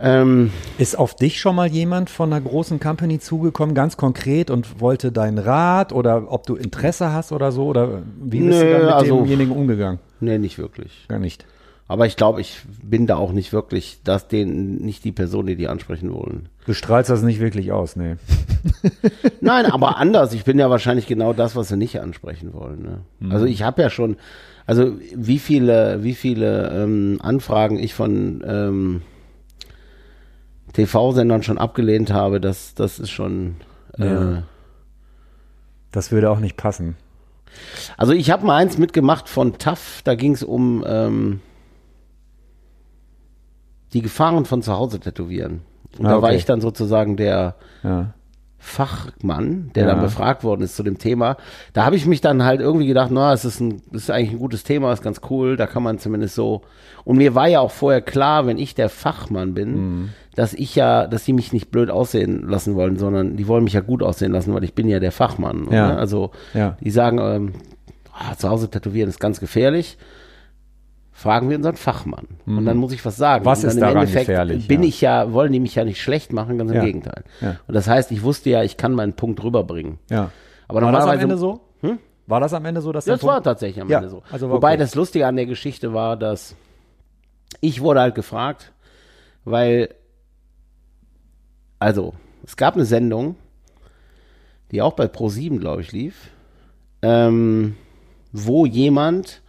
Ähm, ist auf dich schon mal jemand von einer großen Company zugekommen, ganz konkret und wollte deinen Rat oder ob du Interesse hast oder so? Oder wie bist du Nö, dann mit also- demjenigen umgegangen? nee, nicht wirklich. Gar nicht. Aber ich glaube, ich bin da auch nicht wirklich, dass den nicht die Person, die die ansprechen wollen. Du strahlst das nicht wirklich aus, nee. Nein, aber anders. Ich bin ja wahrscheinlich genau das, was sie nicht ansprechen wollen. Ne? Also ich habe ja schon, also wie viele, wie viele ähm, Anfragen ich von ähm, TV-Sendern schon abgelehnt habe, das, das ist schon. Äh, Ja. Das würde auch nicht passen. Also ich habe mal eins mitgemacht von TAF, da ging es um ähm, die Gefahren von zu Hause tätowieren. Und Ah, da war okay. ich dann sozusagen der Ja. Fachmann, der Ja. dann befragt worden ist zu dem Thema. Da habe ich mich dann halt irgendwie gedacht, na, es ist ein, es ist eigentlich ein gutes Thema, ist ganz cool, da kann man zumindest so. Und mir war ja auch vorher klar, wenn ich der Fachmann bin, Mhm. dass ich ja, dass die mich nicht blöd aussehen lassen wollen, sondern die wollen mich ja gut aussehen lassen, weil ich bin ja der Fachmann. Ja. Ne? Also Ja. die sagen, ähm, ah, zu Hause tätowieren ist ganz gefährlich. Fragen wir unseren Fachmann. Und dann muss ich was sagen. Mhm. Was ist im daran Endeffekt gefährlich, Bin ja. ich ja, wollen die mich ja nicht schlecht machen, ganz im Ja. Gegenteil. Ja. Und das heißt, ich wusste ja, ich kann meinen Punkt rüberbringen. Ja. Aber war das am Ende so? War das am Ende so, dass Das war tatsächlich am Ende so. also Wobei okay. das Lustige an der Geschichte war, dass ich wurde halt gefragt, weil, also, es gab eine Sendung, die auch bei Pro7, glaube ich, lief, ähm, wo jemand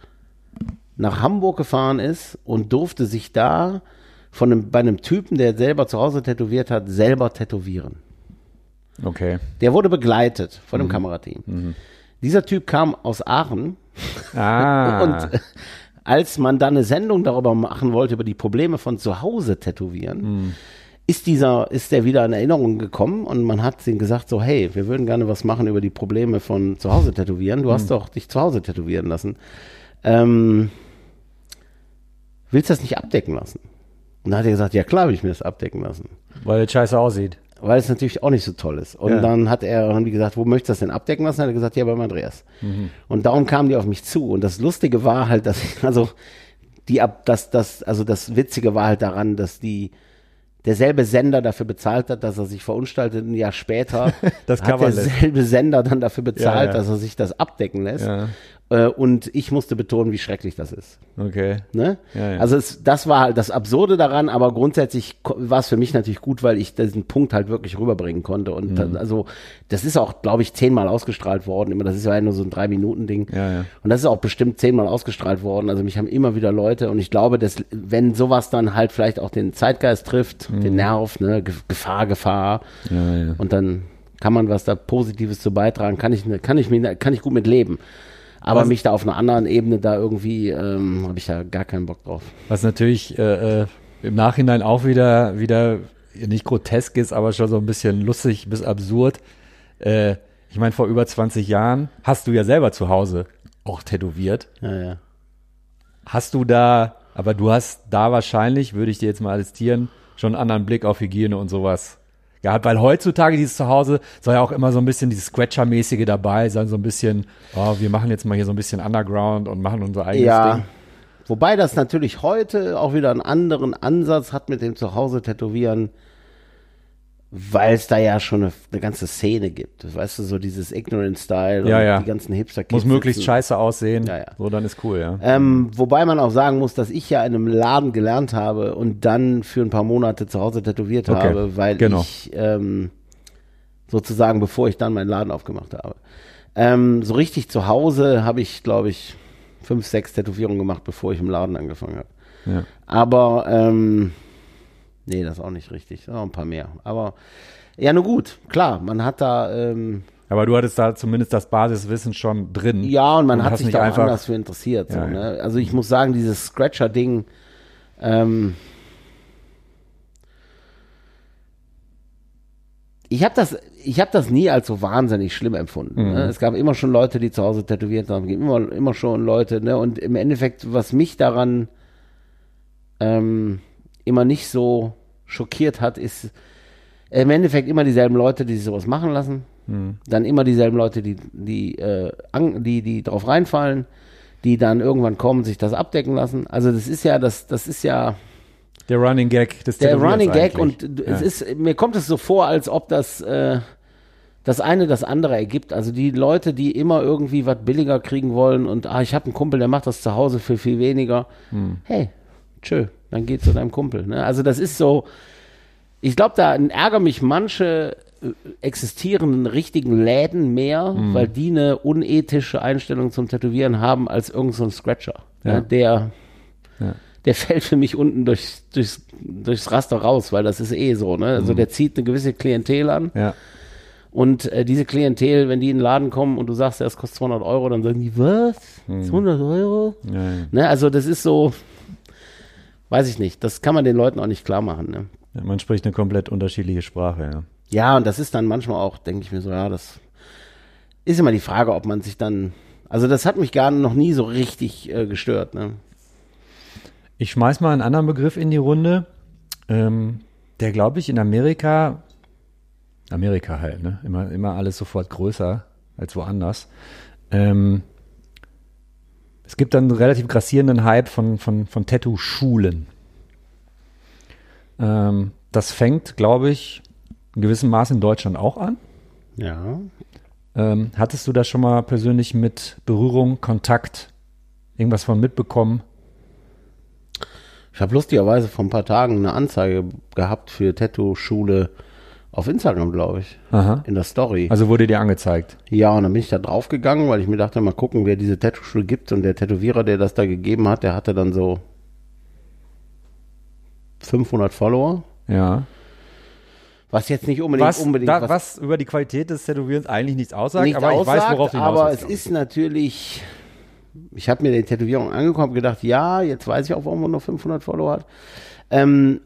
nach Hamburg gefahren ist und durfte sich da von einem, bei einem Typen, der selber zu Hause tätowiert hat, selber tätowieren. Okay. Der wurde begleitet von einem Mhm. Kamerateam. Dieser Typ kam aus Aachen Ah. und äh, als man dann eine Sendung darüber machen wollte, über die Probleme von zu Hause tätowieren, Mhm. ist dieser, ist der wieder in Erinnerung gekommen und man hat ihm gesagt so, hey, wir würden gerne was machen über die Probleme von zu Hause tätowieren. Du Mhm. hast doch dich zu Hause tätowieren lassen. Ähm, willst du das nicht abdecken lassen? Und dann hat er gesagt, ja klar will ich mir das abdecken lassen Weil es scheiße aussieht. weil es natürlich auch nicht so toll ist. Und Ja. dann hat er, haben die gesagt, wo möchtest du das denn abdecken lassen? Hat er gesagt, ja, beim Andreas. Und darum kamen die auf mich zu. Und das Lustige war halt, dass ich, also, die ab, das, das, also das Witzige war halt daran, dass die, derselbe Sender dafür bezahlt hat, dass er sich verunstaltet. Ein Jahr später Das hat Cover lässt. derselbe Sender dann dafür bezahlt, Ja, ja. dass er sich das abdecken lässt. Ja. Äh, und ich musste betonen, wie schrecklich das ist. Okay. Ne? Ja, ja. Also es, das war halt das Absurde daran, aber grundsätzlich war es für mich natürlich gut, weil ich diesen Punkt halt wirklich rüberbringen konnte. Und Mhm. dann, also das ist auch, glaube ich, zehnmal ausgestrahlt worden. Immer, das ist ja nur so ein Drei-Minuten-Ding. Ja, ja. Und das ist auch bestimmt zehnmal ausgestrahlt worden. Also mich haben immer wieder Leute und ich glaube, dass wenn sowas dann halt vielleicht auch den Zeitgeist trifft, den Nerv, ne, Ge- Gefahr, Gefahr, Mhm. Ja, ja. und dann kann man was da Positives zu beitragen, kann ich, kann ich mir, kann ich gut mit leben. Aber Was- mich da auf einer anderen Ebene da irgendwie, ähm, habe ich ja gar keinen Bock drauf. Was natürlich äh, äh, im Nachhinein auch wieder, wieder nicht grotesk ist, aber schon so ein bisschen lustig bis absurd. Äh, ich meine, vor über 20 Jahren hast du ja selber zu Hause auch tätowiert. Ja, ja. Hast du da, Aber du hast da wahrscheinlich, würde ich dir jetzt mal attestieren, schon einen anderen Blick auf Hygiene und sowas gehabt. Weil heutzutage dieses Zuhause soll ja auch immer so ein bisschen dieses Scratcher-mäßige dabei sein, so ein bisschen, oh, wir machen jetzt mal hier so ein bisschen Underground und machen unser eigenes Ja. Ding. Wobei das natürlich heute auch wieder einen anderen Ansatz hat mit dem Zuhause tätowieren, weil es da ja schon eine, eine ganze Szene gibt. Weißt du, so dieses Ignorant Style Ja, und ja. die ganzen hipster Muss möglichst scheiße aussehen. Ja. So, dann ist cool, ja. Ähm, wobei man auch sagen muss, dass ich ja in einem Laden gelernt habe und dann für ein paar Monate zu Hause tätowiert Okay, habe, weil genau. ich ähm, sozusagen, bevor ich dann meinen Laden aufgemacht habe. Ähm, so richtig zu Hause habe ich, glaube ich, fünf, sechs Tätowierungen gemacht, bevor ich im Laden angefangen habe. Aber, ähm, nee, das ist auch nicht richtig. Noch ein paar mehr. Aber, ja, nur gut, klar, man hat da, ähm, Aber du hattest da zumindest das Basiswissen schon drin. ja, und man Und hat sich da auch einfach- anders für interessiert. So, Ja, ja. Ne? Also ich muss sagen, dieses Scratcher-Ding, ähm, ich habe das, ich habe das nie als so wahnsinnig schlimm empfunden. Mhm. Ne? Es gab immer schon Leute, die zu Hause tätowiert haben, immer, immer schon Leute. Ne? Und im Endeffekt, was mich daran ähm, immer nicht so schockiert hat, ist im Endeffekt immer dieselben Leute, die sich sowas machen lassen. Dann immer dieselben Leute, die, die, äh, die, die drauf reinfallen, die dann irgendwann kommen, sich das abdecken lassen. Also das ist ja, das, das ist ja Der Running Gag des der Running Gag eigentlich. und ja. es ist, mir kommt es so vor, als ob das, äh, das eine das andere ergibt. Also die Leute, die immer irgendwie was billiger kriegen wollen und ah, ich habe einen Kumpel, der macht das zu Hause für viel weniger. Hm. Hey, tschö, dann geh zu deinem Kumpel. Ne? Also das ist so, ich glaube, da ärgern mich manche äh, existierenden richtigen Läden mehr, Hm. weil die eine unethische Einstellung zum Tätowieren haben als irgendein so ein Scratcher. Ja. Ne? Der, Ja. der fällt für mich unten durchs, durchs, durchs Raster raus, weil das ist eh so. Ne? Mhm. Also der zieht eine gewisse Klientel an ja. und äh, diese Klientel, wenn die in den Laden kommen und du sagst, ja, das kostet 200 Euro, dann sagen die, was? 200 Euro? Ja, ja. Ne? Also das ist so, weiß ich nicht, das kann man den Leuten auch nicht klar machen. Ne? Ja, Man spricht eine komplett unterschiedliche Sprache, ja. Ja, und das ist dann manchmal auch, denke ich mir so, ja, das ist immer die Frage, ob man sich dann, also das hat mich gar noch nie so richtig äh, gestört. Ne? Ich schmeiß mal einen anderen Begriff in die Runde, ähm, der, glaube ich, in Amerika, Amerika halt, ne? Immer, immer alles sofort größer als woanders. Ähm, es gibt dann einen relativ grassierenden Hype von, von, von Tattoo-Schulen. Ähm, das fängt, glaube ich, in gewissem Maß in Deutschland auch an. Ja. Ähm, hattest du da schon mal persönlich mit Berührung, Kontakt, irgendwas von mitbekommen? Ich habe lustigerweise vor ein paar Tagen eine Anzeige gehabt für Tattoo-Schule auf Instagram, glaube ich, Aha. in der Story. Also wurde dir angezeigt. Ja, und dann bin ich da draufgegangen, weil ich mir dachte, mal gucken, wer diese Tattoo-Schule gibt. Und der Tätowierer, der das da gegeben hat, der hatte dann so 500 Follower. Ja. Was jetzt nicht unbedingt, Was, unbedingt da, was, über die Qualität des Tätowierens eigentlich nichts aussagt, nicht aber ich aussagt, weiß, worauf hinaus aber es ich. ist natürlich, ich habe mir die Tätowierung angeguckt und gedacht, ja, jetzt weiß ich auch, warum man nur 500 Follower hat. Ähm,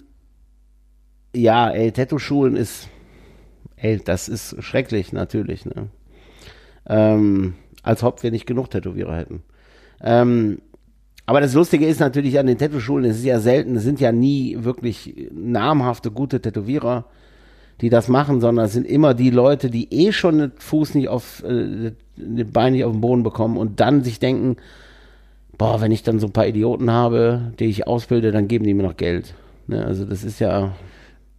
ja, ey, Tattoo-Schulen ist, ey, das ist schrecklich, natürlich, ne? Ähm, als ob wir nicht genug Tätowierer hätten. Ähm, aber das Lustige ist natürlich an den Tattoo-Schulen, es ist ja selten, es sind ja nie wirklich namhafte, gute Tätowierer, die das machen, sondern es sind immer die Leute, die eh schon den Fuß nicht auf, äh, den Bein nicht auf den Boden bekommen und dann sich denken, boah, wenn ich dann so ein paar Idioten habe, die ich ausbilde, dann geben die mir noch Geld. Ne, also das ist ja,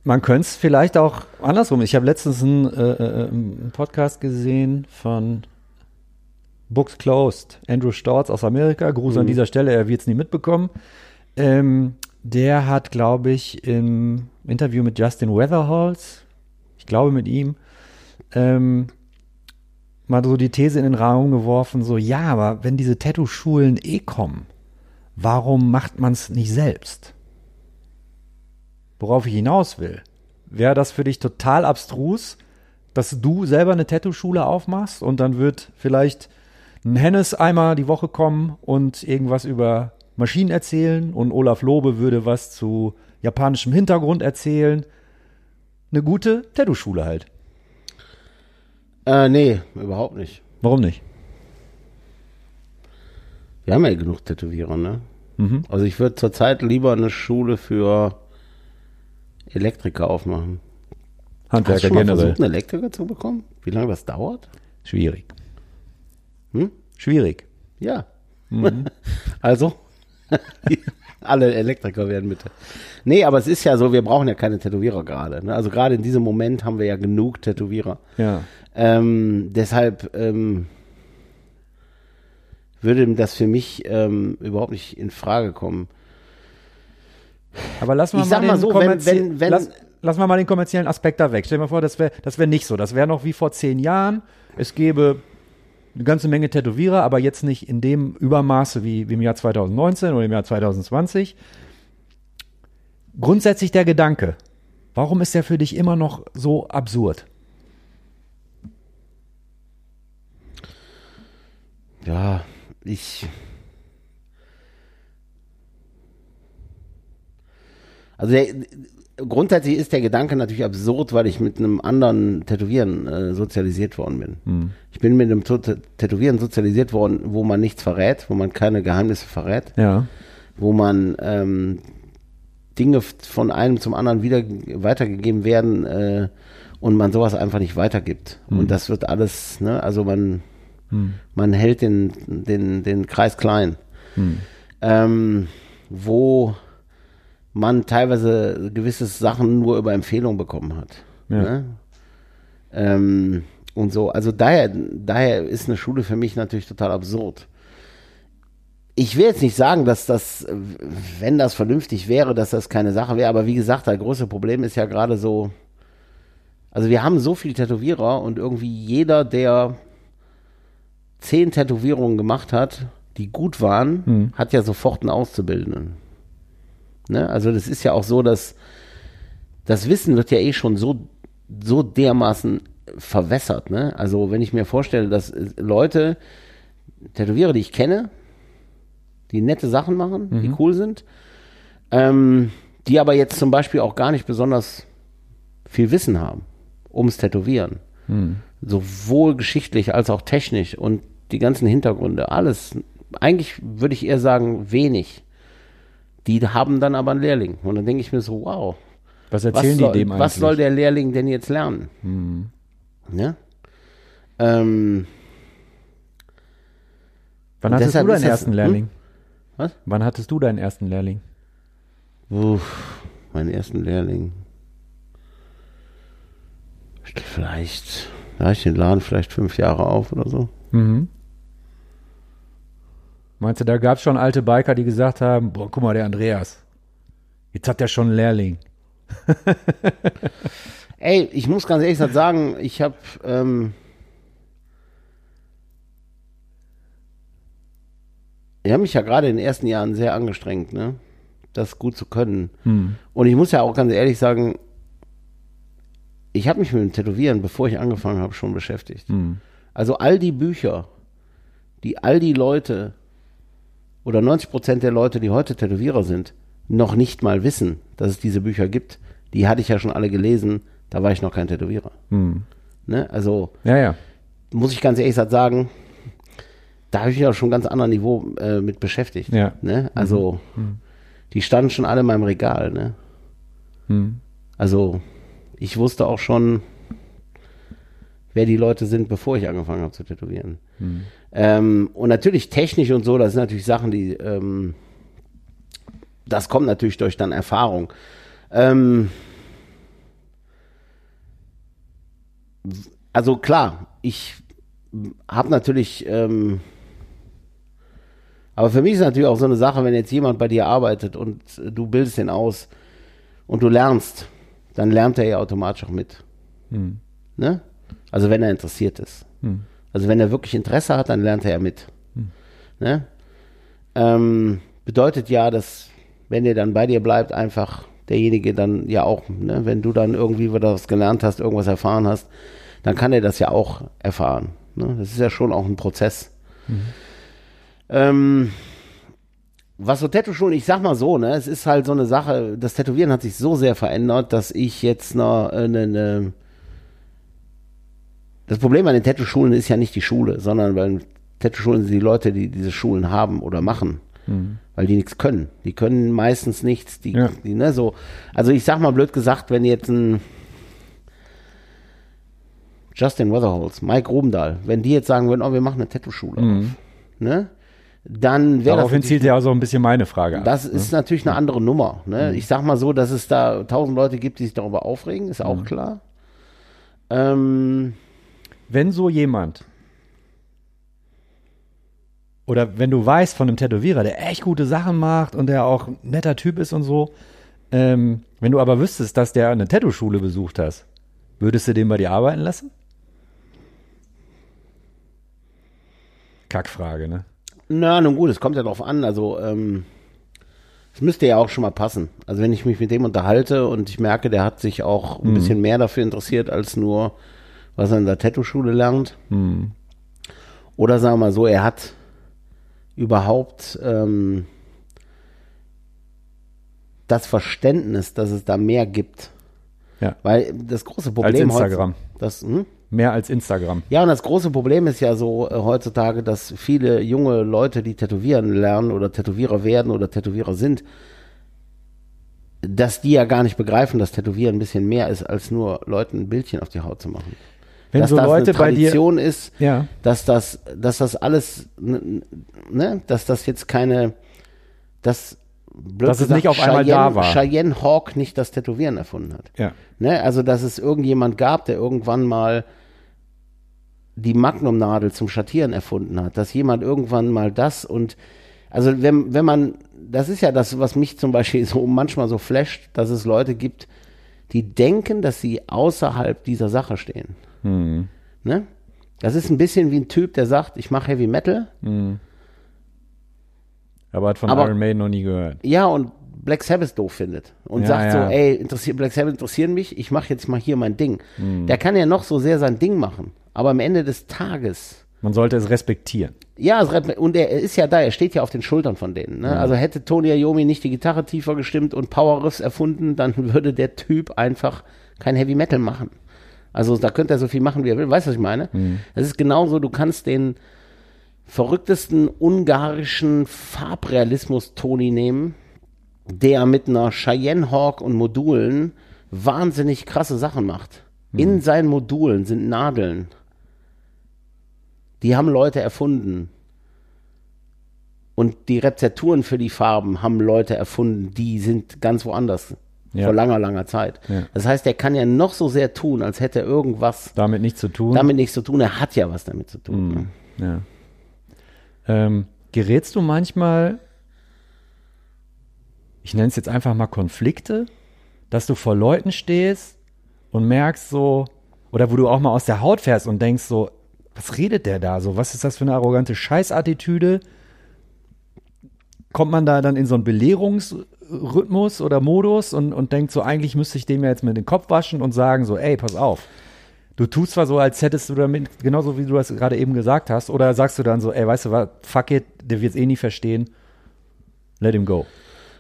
Man könnte es vielleicht auch andersrum. Ich habe letztens einen, äh, äh, einen Podcast gesehen von Books Closed, Andrew Storz aus Amerika. Gruß an dieser Stelle, er wird es nie mitbekommen. Ähm, der hat, glaube ich, im Interview mit Justin Weatherholz, ich glaube mit ihm, ähm, mal so die These in den Raum geworfen, so, ja, aber wenn diese Tattoo-Schulen eh kommen, warum macht man es nicht selbst? Worauf ich hinaus will, wäre das für dich total abstrus, dass du selber eine Tattoo-Schule aufmachst und dann wird vielleicht ein Hennes einmal die Woche kommen und irgendwas über Maschinen erzählen und Olaf Lobe würde was zu japanischem Hintergrund erzählen. Eine gute Tattoo-Schule halt. äh, nee, überhaupt nicht. Warum nicht? Wir haben ja genug Tätowierer, ne? Mhm. Also ich würde zurzeit lieber eine Schule für Elektriker aufmachen. Hast du Handwerker schon mal generell. versucht, einen Elektriker zu bekommen? Wie lange das dauert? Schwierig. Hm? Schwierig. Ja. also, alle Elektriker werden bitte. Nee, aber es ist ja so, wir brauchen ja keine Tätowierer gerade. Ne? Also gerade in diesem Moment haben wir ja genug Tätowierer. Ja. Ähm, deshalb ähm, würde das für mich ähm, überhaupt nicht in Frage kommen. Aber lassen wir Ich mal den mal so, wenn- wenn- wenn- lass, lassen wir mal den kommerziellen Aspekt da weg. Stell dir mal vor, das wäre das wär nicht so. Das wäre noch wie vor zehn Jahren. Es gäbe eine ganze Menge Tätowierer, aber jetzt nicht in dem Übermaße wie, wie im Jahr 2019 oder im Jahr 2020. Grundsätzlich der Gedanke, warum ist der für dich immer noch so absurd? Ja, ich. Also der, grundsätzlich ist der Gedanke natürlich absurd, weil ich mit einem anderen Tätowieren äh, sozialisiert worden bin. Ich bin mit einem Tä- Tätowieren sozialisiert worden, wo man nichts verrät, wo man keine Geheimnisse verrät, Ja. wo man ähm, Dinge von einem zum anderen wieder weitergegeben werden äh, und man sowas einfach nicht weitergibt. Und das wird alles, ne, also man, man hält den, den, den Kreis klein. Ähm, wo man teilweise gewisse Sachen nur über Empfehlung bekommen hat. Ja. Ne? Ähm, und so, also daher, daher ist eine Schule für mich natürlich total absurd. Ich will jetzt nicht sagen, dass das, wenn das vernünftig wäre, dass das keine Sache wäre, aber wie gesagt, das große Problem ist ja gerade so, also wir haben so viele Tätowierer und irgendwie jeder, der zehn Tätowierungen gemacht hat, die gut waren, hat ja sofort einen Auszubildenden. Ne? Also das ist ja auch so, dass das Wissen wird ja eh schon so, so dermaßen verwässert. Ne? Also wenn ich mir vorstelle, dass äh, Leute, Tätowierer, die ich kenne, die nette Sachen machen, die cool sind, ähm, die aber jetzt zum Beispiel auch gar nicht besonders viel Wissen haben ums Tätowieren. Sowohl geschichtlich als auch technisch und die ganzen Hintergründe, alles. Eigentlich würde ich eher sagen, wenig. Die haben dann aber einen Lehrling. Und dann denke ich mir so, wow, Was was erzählen soll, die dem eigentlich? was soll der Lehrling denn jetzt lernen? Ne? Ähm, Wann hattest du deinen ist das- ersten hm? Lehrling? Was? Wann hattest du deinen ersten Lehrling? uff, meinen ersten Lehrling. Vielleicht, da ich den Laden vielleicht fünf Jahre auf oder so. Mhm. Meinst du, da gab es schon alte Biker, die gesagt haben, boah, guck mal, der Andreas, jetzt hat der schon einen Lehrling. Ey, ich muss ganz ehrlich sagen, ich habe ähm, ich habe mich ja gerade in den ersten Jahren sehr angestrengt, ne, das gut zu können. Und ich muss ja auch ganz ehrlich sagen, ich habe mich mit dem Tätowieren, bevor ich angefangen habe, schon beschäftigt. Also all die Bücher, die all die Leute oder 90 Prozent der Leute, die heute Tätowierer sind, noch nicht mal wissen, dass es diese Bücher gibt, die hatte ich ja schon alle gelesen, da war ich noch kein Tätowierer. Ne? Also Ja, ja. muss ich ganz ehrlich sagen, da habe ich mich auch schon ganz anderem Niveau äh, mit beschäftigt. Ja. Ne? Also die standen schon alle in meinem Regal. Ne? Hm. Also ich wusste auch schon, wer die Leute sind, bevor ich angefangen habe zu tätowieren. Ähm, und natürlich technisch und so, das sind natürlich Sachen, die, ähm, das kommt natürlich durch dann Erfahrung. Ähm, also klar, ich habe natürlich, ähm, aber für mich ist natürlich auch so eine Sache, wenn jetzt jemand bei dir arbeitet und äh, du bildest den aus und du lernst, dann lernt er ja automatisch auch mit. Ne? Also wenn er interessiert ist. Also wenn er wirklich Interesse hat, dann lernt er ja mit. Ne? Ähm, bedeutet ja, dass wenn er dann bei dir bleibt, einfach derjenige dann ja auch, ne, wenn du dann irgendwie was gelernt hast, irgendwas erfahren hast, dann kann er das ja auch erfahren. Ne? Das ist ja schon auch ein Prozess. Ähm, was so Tattoo-Schulen, ich sag mal so, ne, es ist halt so eine Sache, das Tätowieren hat sich so sehr verändert, dass ich jetzt noch eine, eine das Problem an den Tattoo-Schulen ist ja nicht die Schule, sondern bei den Tattoo-Schulen sind die Leute, die diese Schulen haben oder machen. Weil die nichts können. Die können meistens nichts. Die, Ja. die, ne, so. Also ich sag mal blöd gesagt, wenn jetzt ein Justin Weatherholz, Mike Rubendahl, wenn die jetzt sagen würden, oh, wir machen eine Tattoo-Schule auf, ne? Dann wäre das Daraufhin zielt ja auch so ein bisschen meine Frage ab. das ist natürlich eine andere Nummer. Ne? Ich sag mal so, dass es da tausend Leute gibt, die sich darüber aufregen, ist auch klar. Ähm, Wenn so jemand oder wenn du weißt von einem Tätowierer, der echt gute Sachen macht und der auch ein netter Typ ist und so, ähm, wenn du aber wüsstest, dass der eine Tattoo-Schule besucht hast, würdest du den bei dir arbeiten lassen? Kackfrage, ne? na, nun gut, es kommt ja drauf an. Also, ähm, es müsste ja auch schon mal passen. Also, wenn ich mich mit dem unterhalte und ich merke, der hat sich auch ein bisschen mehr dafür interessiert, als nur, was er in der Tattoo-Schule lernt. Oder sagen wir mal so, er hat überhaupt ähm, das Verständnis, dass es da mehr gibt. Ja. Weil das große Problem Instagram. heutz- Das, hm? Mehr als Instagram. Ja, und das große Problem ist ja so äh, heutzutage, dass viele junge Leute, die tätowieren lernen oder Tätowierer werden oder Tätowierer sind, dass die ja gar nicht begreifen, dass Tätowieren ein bisschen mehr ist, als nur Leuten ein Bildchen auf die Haut zu machen. Wenn dass so das Leute eine bei dir. Tradition ist, Ja. dass das, dass das alles, ne, dass das jetzt keine, dass, blöd Dass es nicht auf einmal Cheyenne, da war. Cheyenne Hawk nicht das Tätowieren erfunden hat. Ja. Ne? Also, dass es irgendjemand gab, der irgendwann mal die Magnumnadel zum Schattieren erfunden hat, dass jemand irgendwann mal das und also wenn, wenn man, das ist ja das, was mich zum Beispiel so manchmal so flasht, dass es Leute gibt, die denken, dass sie außerhalb dieser Sache stehen. Ne? Das ist ein bisschen wie ein Typ, der sagt, ich mache Heavy Metal, Aber hat von Aber- Iron Maiden noch nie gehört. ja, und Black Sabbath doof findet und Ja, sagt ja. so, ey, interessiert, Black Sabbath interessieren mich, ich mache jetzt mal hier mein Ding. Der kann ja noch so sehr sein Ding machen, aber am Ende des Tages Man sollte es respektieren. Ja, und er ist ja da, er steht ja auf den Schultern von denen. Ne? Also hätte Tony Iommi nicht die Gitarre tiefer gestimmt und Power Riffs erfunden, dann würde der Typ einfach kein Heavy Metal machen. Also da könnte er so viel machen, wie er will. Weißt du, was ich meine? Das ist genauso, du kannst den verrücktesten ungarischen Farbrealismus-Toni nehmen, der mit einer Cheyenne Hawk und Modulen wahnsinnig krasse Sachen macht. In seinen Modulen sind Nadeln. Die haben Leute erfunden. Und die Rezepturen für die Farben haben Leute erfunden, die sind ganz woanders. Ja. Vor langer, langer Zeit. Ja. Das heißt, er kann ja noch so sehr tun, als hätte er irgendwas Damit nichts zu tun. damit nichts zu tun. Er hat ja was damit zu tun. ne? Ja. Ähm, gerätst du manchmal, ich nenne es jetzt einfach mal Konflikte, dass du vor Leuten stehst und merkst so, oder wo du auch mal aus der Haut fährst und denkst so, was redet der da so? Was ist das für eine arrogante Scheißattitüde? Kommt man da dann in so einen Belehrungsrhythmus oder Modus und, und denkt so, eigentlich müsste ich dem ja jetzt mit den Kopf waschen und sagen so, ey, pass auf. Du tust zwar so, als hättest du damit, genauso wie du das gerade eben gesagt hast, oder sagst du dann so, ey, weißt du was, fuck it, der wird es eh nie verstehen, let him go.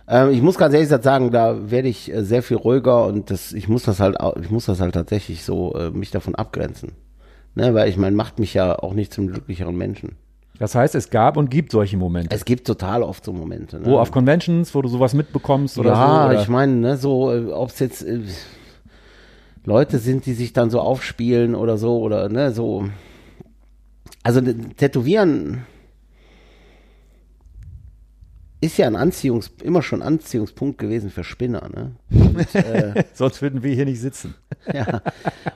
Ähm, ich muss ganz ehrlich gesagt sagen, da werde ich äh, sehr viel ruhiger und das, ich muss das halt, ich muss das halt tatsächlich so äh, mich davon abgrenzen. Ne, weil ich meine, macht mich ja auch nicht zum glücklicheren Menschen. Das heißt, es gab und gibt solche Momente. Es gibt total oft so Momente. Ne? wo auf Conventions, wo du sowas mitbekommst oder ja, so. Oder? ich meine, ne, so, äh, ob es jetzt äh, Leute sind, die sich dann so aufspielen oder so, oder ne, so. Also d- Tätowieren ist ja ein Anziehungs, immer schon Anziehungspunkt gewesen für Spinner, ne? Sonst würden wir hier nicht sitzen. Ja.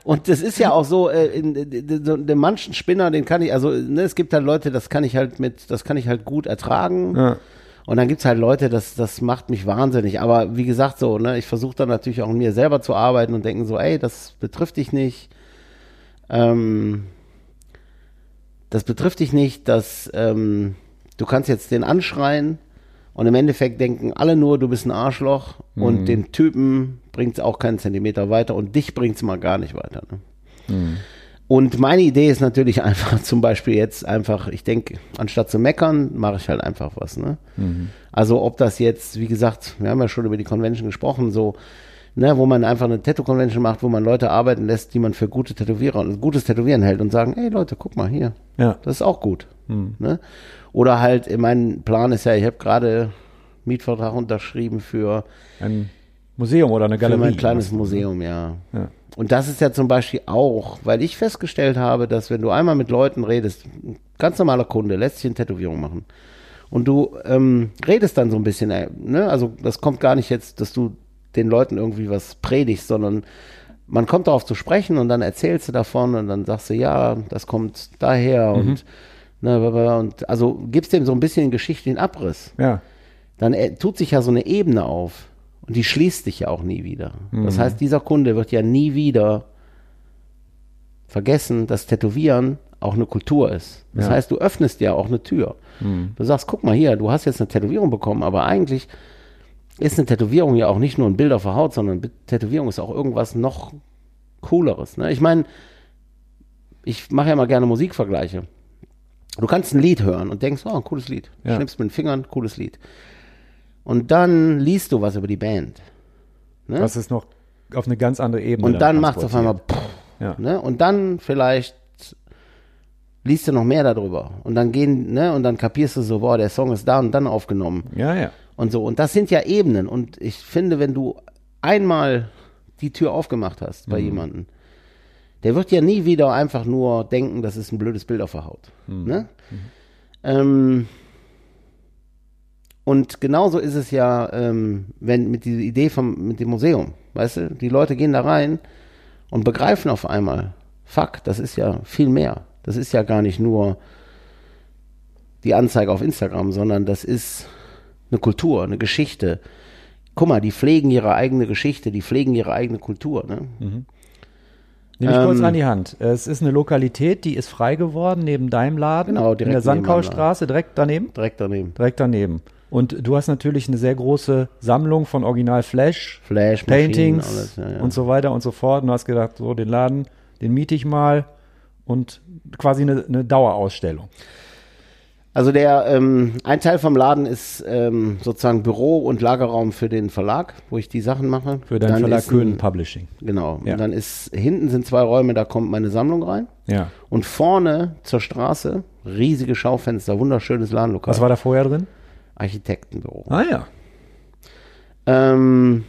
Und das ist ja auch so, äh, in, in, in, den manchen Spinner, den kann ich, also ne, es gibt halt Leute, das kann ich halt mit, das kann ich halt gut ertragen. Ja. Und dann gibt's halt Leute, das, das macht mich wahnsinnig. Aber wie gesagt, so, ne, ich versuche dann natürlich auch an mir selber zu arbeiten und denken so, ey, das betrifft dich nicht. Ähm, das betrifft dich nicht, dass ähm, du kannst jetzt den anschreien und im Endeffekt denken alle nur, du bist ein Arschloch und den Typen bringt's auch keinen Zentimeter weiter und dich bringt's mal gar nicht weiter. Ne? Und meine Idee ist natürlich einfach zum Beispiel jetzt einfach, ich denke, anstatt zu meckern, mache ich halt einfach was. Ne? Also ob das jetzt, wie gesagt, wir haben ja schon über die Convention gesprochen, so ne, wo man einfach eine Tattoo-Convention macht, wo man Leute arbeiten lässt, die man für gute Tätowierer und gutes Tätowieren hält und sagen, ey Leute, guck mal hier, Ja. das ist auch gut. Ne? Oder halt, mein Plan ist ja, ich habe gerade Mietvertrag unterschrieben für, Ein Museum oder eine für Galerie. mein kleines Museum, ja. Ja. Und das ist ja zum Beispiel auch, weil ich festgestellt habe, dass wenn du einmal mit Leuten redest, ein ganz normaler Kunde lässt sich eine Tätowierung machen und du ähm, redest dann so ein bisschen, äh, ne? also das kommt gar nicht jetzt, dass du den Leuten irgendwie was predigst, sondern man kommt darauf zu sprechen und dann erzählst du davon und dann sagst du, ja, das kommt daher und, ne, und also gibst dem so ein bisschen geschichtlichen Abriss Ja. dann äh, tut sich ja so eine Ebene auf und die schließt sich ja auch nie wieder. Das Mhm. heißt, dieser Kunde wird ja nie wieder vergessen, dass Tätowieren auch eine Kultur ist. Das Ja. Mhm. heißt, du öffnest ja auch eine Tür. Du sagst, guck mal hier, du hast jetzt eine Tätowierung bekommen, aber eigentlich ist eine Tätowierung ja auch nicht nur ein Bild auf der Haut, sondern Tätowierung ist auch irgendwas noch cooleres. Ne? Ich meine, ich mache ja mal gerne Musikvergleiche. Du kannst ein Lied hören und denkst, oh, ein cooles Lied. Ja. Schnippst mit den Fingern, cooles Lied. Und dann liest du was über die Band. Ne? Das ist noch auf eine ganz andere Ebene. Und dann macht es auf einmal, pff, Ja. ne? Und dann vielleicht liest du noch mehr darüber. Und dann gehen, ne? Und dann kapierst du so, boah, der Song ist da und dann aufgenommen. Ja, ja. Und so. Und das sind ja Ebenen. Und ich finde, wenn du einmal die Tür aufgemacht hast Mhm. bei jemandem, der wird ja nie wieder einfach nur denken, das ist ein blödes Bild auf der Haut. Mhm. Ne? Ähm, und genauso ist es ja, ähm, wenn mit dieser Idee vom, mit dem Museum, weißt du, die Leute gehen da rein und begreifen auf einmal, fuck, das ist ja viel mehr. Das ist ja gar nicht nur die Anzeige auf Instagram, sondern das ist eine Kultur, eine Geschichte. Guck mal, die pflegen ihre eigene Geschichte, die pflegen ihre eigene Kultur. Ne? Nimm ich kurz Ähm, an die Hand. Es ist eine Lokalität, die ist frei geworden neben deinem Laden. Genau, In direkt der neben meinem Sandkaustraße, direkt daneben? Direkt daneben. Direkt daneben. Und du hast natürlich eine sehr große Sammlung von Original Flash, Flash, Paintings alles, ja, ja. und so weiter und so fort. Und du hast gedacht, so den Laden, den miete ich mal und quasi eine, eine Dauerausstellung. Also der ähm, ein Teil vom Laden ist ähm, sozusagen Büro und Lagerraum für den Verlag, wo ich die Sachen mache. Für deinen Dann Verlag Köhn Publishing. Genau. Ja. Und dann ist hinten sind zwei Räume, da kommt meine Sammlung rein. Ja. Und vorne zur Straße riesige Schaufenster, wunderschönes Ladenlokal. Was war da vorher drin? Architektenbüro. Ah ja. Ähm,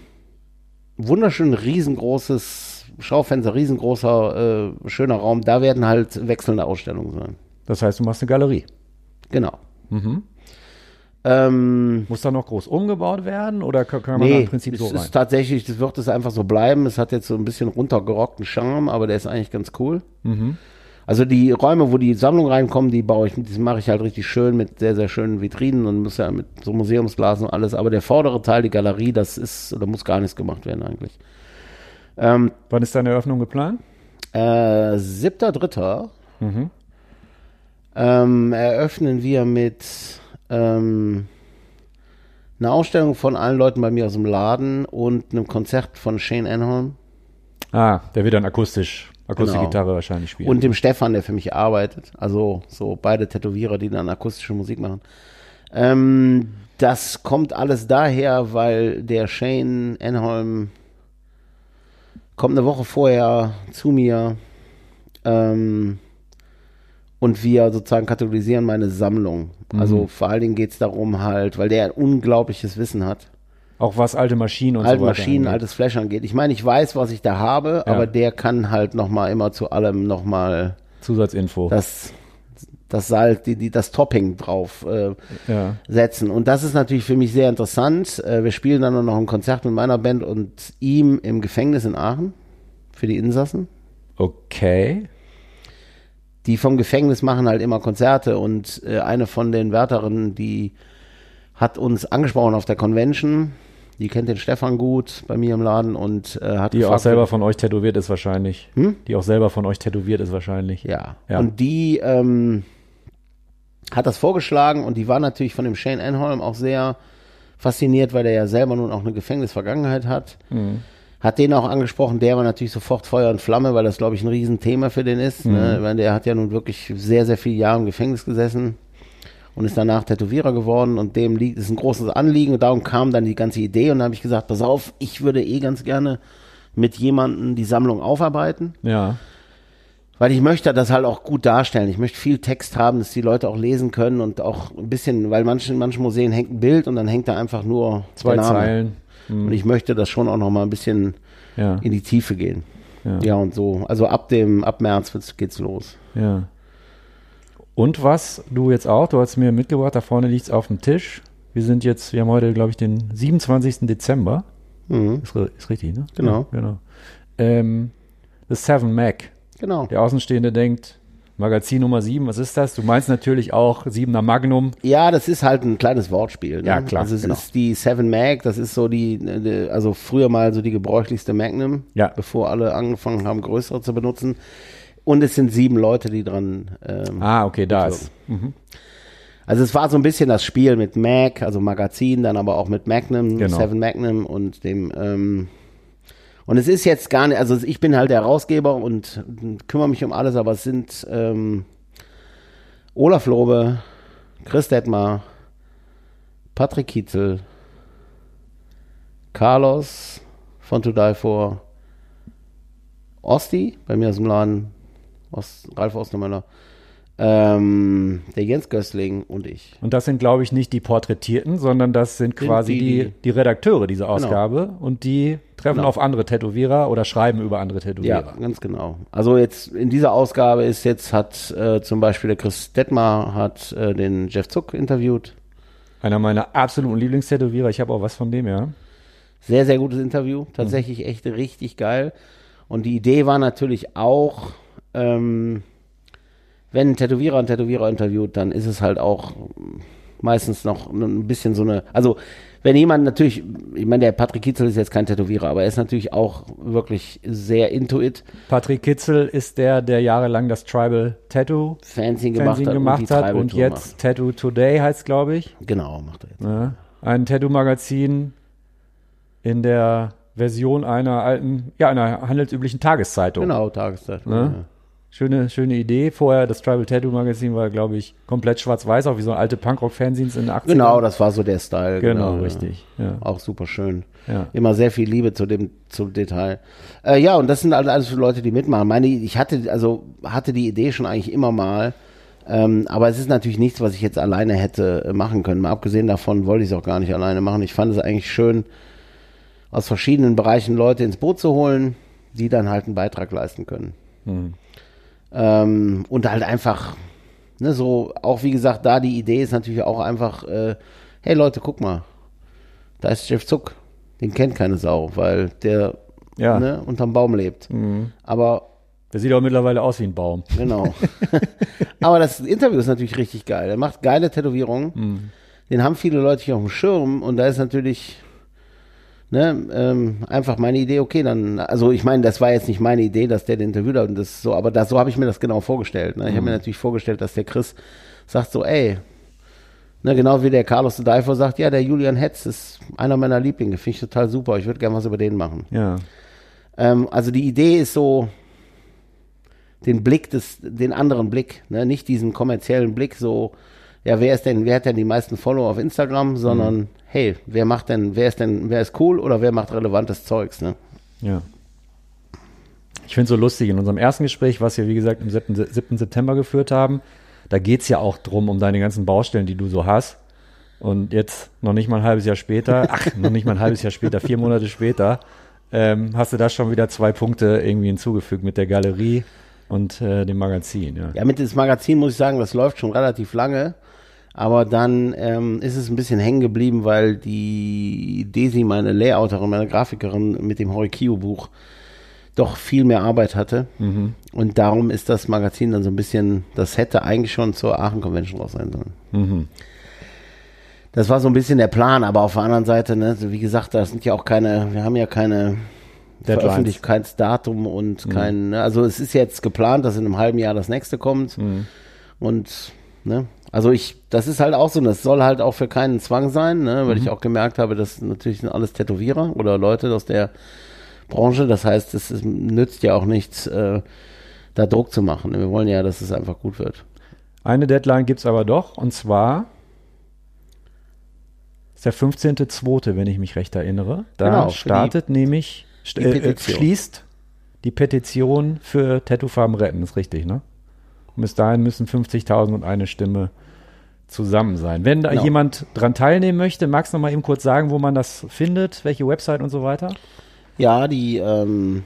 wunderschön riesengroßes Schaufenster, riesengroßer äh, schöner Raum. Da werden halt wechselnde Ausstellungen sein. Das heißt, du machst eine Galerie. Genau. Mhm. Ähm, Muss da noch groß umgebaut werden oder kann, kann man da nee, im Prinzip so es rein? ist tatsächlich, das wird es einfach so bleiben. Es hat jetzt so ein bisschen runtergerockten Charme, aber der ist eigentlich ganz cool. Mhm. Also die Räume, wo die Sammlung reinkommen, die baue ich, die mache ich halt richtig schön mit sehr, sehr schönen Vitrinen und muss ja mit so Museumsglas und alles. Aber der vordere Teil, die Galerie, das ist, da muss gar nichts gemacht werden eigentlich. Ähm, Wann ist deine Eröffnung geplant? Äh, siebter, dritter Mhm. Ähm, eröffnen wir mit ähm, einer Ausstellung von allen Leuten bei mir aus dem Laden und einem Konzert von Shane Anholm Ah, der wird dann akustisch, akustische Genau. Gitarre wahrscheinlich spielen. und dem Stefan, der für mich arbeitet. Also so beide Tätowierer, die dann akustische Musik machen. Ähm, das kommt alles daher, weil der Shane Anholm kommt eine Woche vorher zu mir ähm, und wir sozusagen katalogisieren meine Sammlung. Also vor allen Dingen geht es darum halt, weil der ein unglaubliches Wissen hat. Auch was alte Maschinen und alte so weiter. Maschinen, angeht. altes Flash angeht. Ich meine, ich weiß, was ich da habe, Ja. aber der kann halt nochmal immer zu allem nochmal Zusatzinfo. das, das Salz, die, die, das Topping drauf äh, ja. setzen. Und das ist natürlich für mich sehr interessant. Äh, wir spielen dann noch ein Konzert mit meiner Band und ihm im Gefängnis in Aachen für die Insassen. Okay. Die vom Gefängnis machen halt immer Konzerte und äh, eine von den Wärterinnen, die hat uns angesprochen auf der Convention. Die kennt den Stefan gut bei mir im Laden und äh, hat Die auch gefragt, selber von euch tätowiert ist wahrscheinlich. Hm? Die auch selber von euch tätowiert ist wahrscheinlich. Ja. Ja. Und die ähm, hat das vorgeschlagen und die war natürlich von dem Shane Anholm auch sehr fasziniert, weil der ja selber nun auch eine Gefängnisvergangenheit hat. Mhm. Hat den auch angesprochen, der war natürlich sofort Feuer und Flamme, weil das, glaube ich, ein Riesenthema für den ist. Ne? Mhm. Weil der hat ja nun wirklich sehr, sehr viele Jahre im Gefängnis gesessen und ist danach Tätowierer geworden und dem liegt, ist ein großes Anliegen und darum kam dann die ganze Idee und dann habe ich gesagt, pass auf, ich würde eh ganz gerne mit jemandem die Sammlung aufarbeiten. Ja. Weil ich möchte das halt auch gut darstellen. Ich möchte viel Text haben, dass die Leute auch lesen können und auch ein bisschen, weil manchen, in manchen Museen hängt ein Bild und dann hängt da einfach nur Zwei der Zeilen. Und ich möchte das schon auch noch mal ein bisschen Ja. in die Tiefe gehen. Ja. Ja, und so. Also ab dem, ab März geht's los. Ja. Und was du jetzt auch, du hast mir mitgebracht, da vorne liegt's auf dem Tisch. Wir sind jetzt, wir haben heute, glaube ich, den 27. Dezember. Mhm. Ist, ist richtig, ne? Genau. Ja, genau. Ähm, The Seven Mac. Genau. Der Außenstehende denkt, Magazin Nummer 7, was ist das? Du meinst natürlich auch 7er Magnum. Ja, das ist halt ein kleines Wortspiel. Ne? Ja, klar, Also es genau. ist die Seven Mag, das ist so die, also früher mal so die gebräuchlichste Magnum, Ja. bevor alle angefangen haben, größere zu benutzen. Und es sind sieben Leute, die dran. Ähm, Ah, okay, da ist. Mhm. Also es war so ein bisschen das Spiel mit Mac, also Magazin, dann aber auch mit Magnum, Genau. Seven Magnum und dem. Ähm, und es ist jetzt gar nicht, also ich bin halt der Herausgeber und kümmere mich um alles, aber es sind ähm, Olaf Lobe, Chris Detmar, Patrick Kietzel, Carlos von To Die For, Osti, bei mir aus dem Laden, Ralf Ostermöller, ähm, der Jens Gößling und ich. Und das sind, glaube ich, nicht die Porträtierten, sondern das sind Sind quasi die, die, die- die Redakteure dieser Ausgabe. Und die treffen Genau. auf andere Tätowierer oder schreiben über andere Ja, Tätowierer. ganz genau. Also jetzt in dieser Ausgabe ist jetzt hat äh, zum Beispiel der Chris Detmar hat äh, den Jeff Zuck interviewt. Einer meiner absoluten Lieblingstätowierer. Ich habe auch was von dem, ja. Sehr, sehr gutes Interview. Tatsächlich echt richtig geil. Und die Idee war natürlich auch, ähm, wenn ein Tätowierer einen Tätowierer interviewt, dann ist es halt auch meistens noch ein bisschen so eine, also wenn jemand natürlich, ich meine, der Patrick Kitzel ist jetzt kein Tätowierer, aber er ist natürlich auch wirklich sehr into it, Patrick Kitzel ist der, der jahrelang das Tribal Tattoo Fanzine gemacht Fernsehen hat gemacht und hat und jetzt Tattoo Today heißt, glaube ich. macht. Genau, macht er jetzt. Ja. Ein Tattoo-Magazin in der Version einer alten, ja, einer handelsüblichen Tageszeitung. Genau, Tageszeit. Ne? Schöne, schöne Idee. Vorher das Tribal Tattoo Magazin war, glaube ich, komplett schwarz-weiß, auch wie so alte Punkrock-Fanzines in den 80ern. Genau, das war so der Style. Genau, ja. richtig. Ja. Auch super schön. Ja. Immer sehr viel Liebe zu dem zum Detail. Äh, ja, und das sind halt alles für Leute, die mitmachen. Meine, ich hatte also hatte die Idee schon eigentlich immer mal, ähm, aber es ist natürlich nichts, was ich jetzt alleine hätte äh, machen können. Mal abgesehen davon wollte ich es auch gar nicht alleine machen. Ich fand es eigentlich schön, aus verschiedenen Bereichen Leute ins Boot zu holen, die dann halt einen Beitrag leisten können. Ähm, und halt einfach, ne, so, auch wie gesagt, da die Idee ist natürlich auch einfach, äh, hey Leute, guck mal, da ist Jeff Zuck, den kennt keine Sau, weil der Ja. ne, unterm Baum lebt. Aber Der sieht auch mittlerweile aus wie ein Baum. Genau. Aber das Interview ist natürlich richtig geil. Er macht geile Tätowierungen. Den haben viele Leute hier auf dem Schirm und da ist natürlich ne, ähm, einfach meine Idee, okay, dann, also ich meine, das war jetzt nicht meine Idee, dass der den interviewt hat und das so, aber das, so habe ich mir das genau vorgestellt. Ne? Ich habe mir natürlich vorgestellt, dass der Chris sagt so, ey, ne, genau wie der Carlos de Deifo sagt, ja, der Julian Hetz ist einer meiner Lieblinge, finde ich total super, ich würde gerne was über den machen. Ja. Ähm, also die Idee ist so, den Blick des, den anderen Blick, ne? nicht diesen kommerziellen Blick, so, ja, wer ist denn, wer hat denn die meisten Follower auf Instagram, sondern, hey, wer macht denn, wer ist denn, wer ist cool oder wer macht relevantes Zeugs, ne? Ja. Ich finde es so lustig, in unserem ersten Gespräch, was wir, wie gesagt, am 7. Se- 7. September geführt haben, da geht es ja auch drum, um deine ganzen Baustellen, die du so hast. Und jetzt, noch nicht mal ein halbes Jahr später, ach, noch nicht mal ein halbes Jahr später, vier Monate später, ähm, hast du da schon wieder zwei Punkte irgendwie hinzugefügt mit der Galerie und äh, dem Magazin. Ja. Ja, mit dem Magazin muss ich sagen, das läuft schon relativ lange. Aber dann ähm, ist es ein bisschen hängen geblieben, weil die Desi, meine Layouterin, meine Grafikerin mit dem Horikio-Buch doch viel mehr Arbeit hatte. Und darum ist das Magazin dann so ein bisschen, das hätte eigentlich schon zur Aachen Convention raus sein sollen. Das war so ein bisschen der Plan, aber auf der anderen Seite, ne, wie gesagt, das sind ja auch keine, wir haben ja keine Deadlines. Veröffentlichkeitsdatum und kein, ne, also es ist jetzt geplant, dass in einem halben Jahr das nächste kommt. Und, ne, also ich, das ist halt auch so, das soll halt auch für keinen Zwang sein, ne, weil ich auch gemerkt habe, das natürlich sind alles Tätowierer oder Leute aus der Branche. Das heißt, es ist, nützt ja auch nichts, äh, da Druck zu machen. Wir wollen ja, dass es einfach gut wird. Eine Deadline gibt es aber doch, und zwar ist der 15.02., wenn ich mich recht erinnere. Da Genau, startet nämlich, st die äh, schließt die Petition für Tattoofarben retten, ist richtig, ne? Und bis dahin müssen 50.000 und eine Stimme zusammen sein. Wenn da Genau. jemand dran teilnehmen möchte, magst du noch mal eben kurz sagen, wo man das findet, welche Website und so weiter? Ja, die, ähm,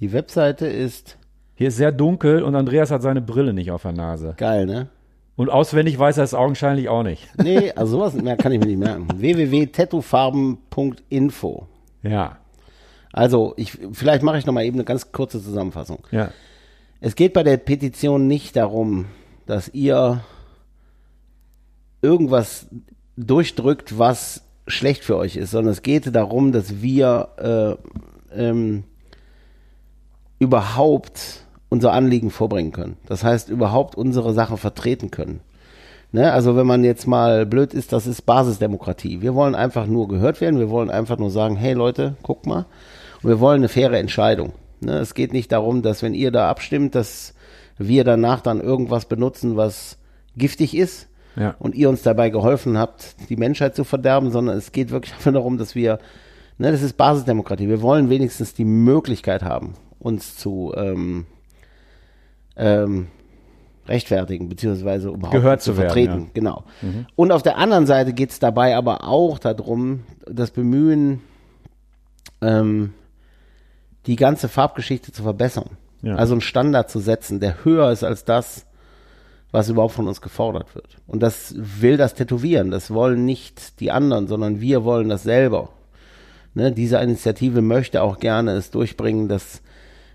die Webseite ist Hier ist sehr dunkel und Andreas hat seine Brille nicht auf der Nase. geil, ne? Und auswendig weiß er es augenscheinlich auch nicht. Nee, also sowas mehr kann ich mir nicht merken. www.tattoofarben.info. Ja, Also, ich, vielleicht mache ich noch mal eben eine ganz kurze Zusammenfassung. ja. Es geht bei der Petition nicht darum, dass ihr irgendwas durchdrückt, was schlecht für euch ist, sondern es geht darum, dass wir äh, ähm, überhaupt unser Anliegen vorbringen können. Das heißt, überhaupt unsere Sache vertreten können. Ne? Also wenn man jetzt mal blöd ist, das ist Basisdemokratie. Wir wollen einfach nur gehört werden, wir wollen einfach nur sagen, hey Leute, guck mal. Und wir wollen eine faire Entscheidung. Ne? Es geht nicht darum, dass wenn ihr da abstimmt, dass wir danach dann irgendwas benutzen, was giftig ist Ja. und ihr uns dabei geholfen habt, die Menschheit zu verderben, sondern es geht wirklich einfach darum, dass wir, ne, das ist Basisdemokratie. Wir wollen wenigstens die Möglichkeit haben, uns zu ähm, ähm, rechtfertigen, beziehungsweise überhaupt Gehört zu zu werden, vertreten. ja. Mhm. Genau. Und auf der anderen Seite geht es dabei aber auch darum, das Bemühen, ähm, die ganze Farbgeschichte zu verbessern. Ja. Also einen Standard zu setzen, der höher ist als das, was überhaupt von uns gefordert wird. Und das will das Tätowieren. Das wollen nicht die anderen, sondern wir wollen das selber. Ne, diese Initiative möchte auch gerne es durchbringen, dass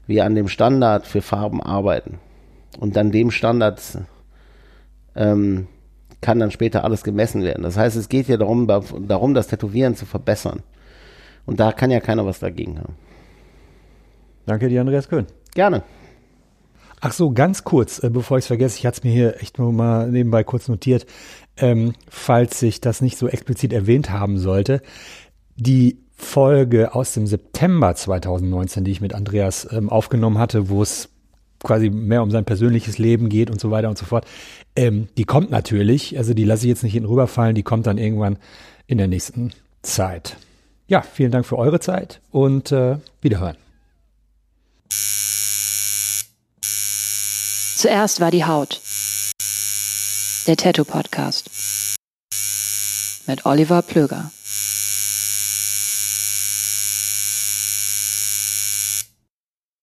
wir an dem Standard für Farben arbeiten. Und an dem Standard ähm, kann dann später alles gemessen werden. Das heißt, es geht ja darum, darum, das Tätowieren zu verbessern. Und da kann ja keiner was dagegen haben. Danke dir, Andreas Köhn. Gerne. Ach so, ganz kurz, äh, bevor ich es vergesse, ich hatte es mir hier echt nur mal nebenbei kurz notiert, ähm, falls ich das nicht so explizit erwähnt haben sollte. Die Folge aus dem September 2019, die ich mit Andreas ähm, aufgenommen hatte, wo es quasi mehr um sein persönliches Leben geht und so weiter und so fort, ähm, die kommt natürlich, also die lasse ich jetzt nicht hinten rüberfallen, die kommt dann irgendwann in der nächsten Zeit. Ja, vielen Dank für eure Zeit und äh, wiederhören. Zuerst war die Haut. Der Tattoo Podcast. Mit Oliver Plöger.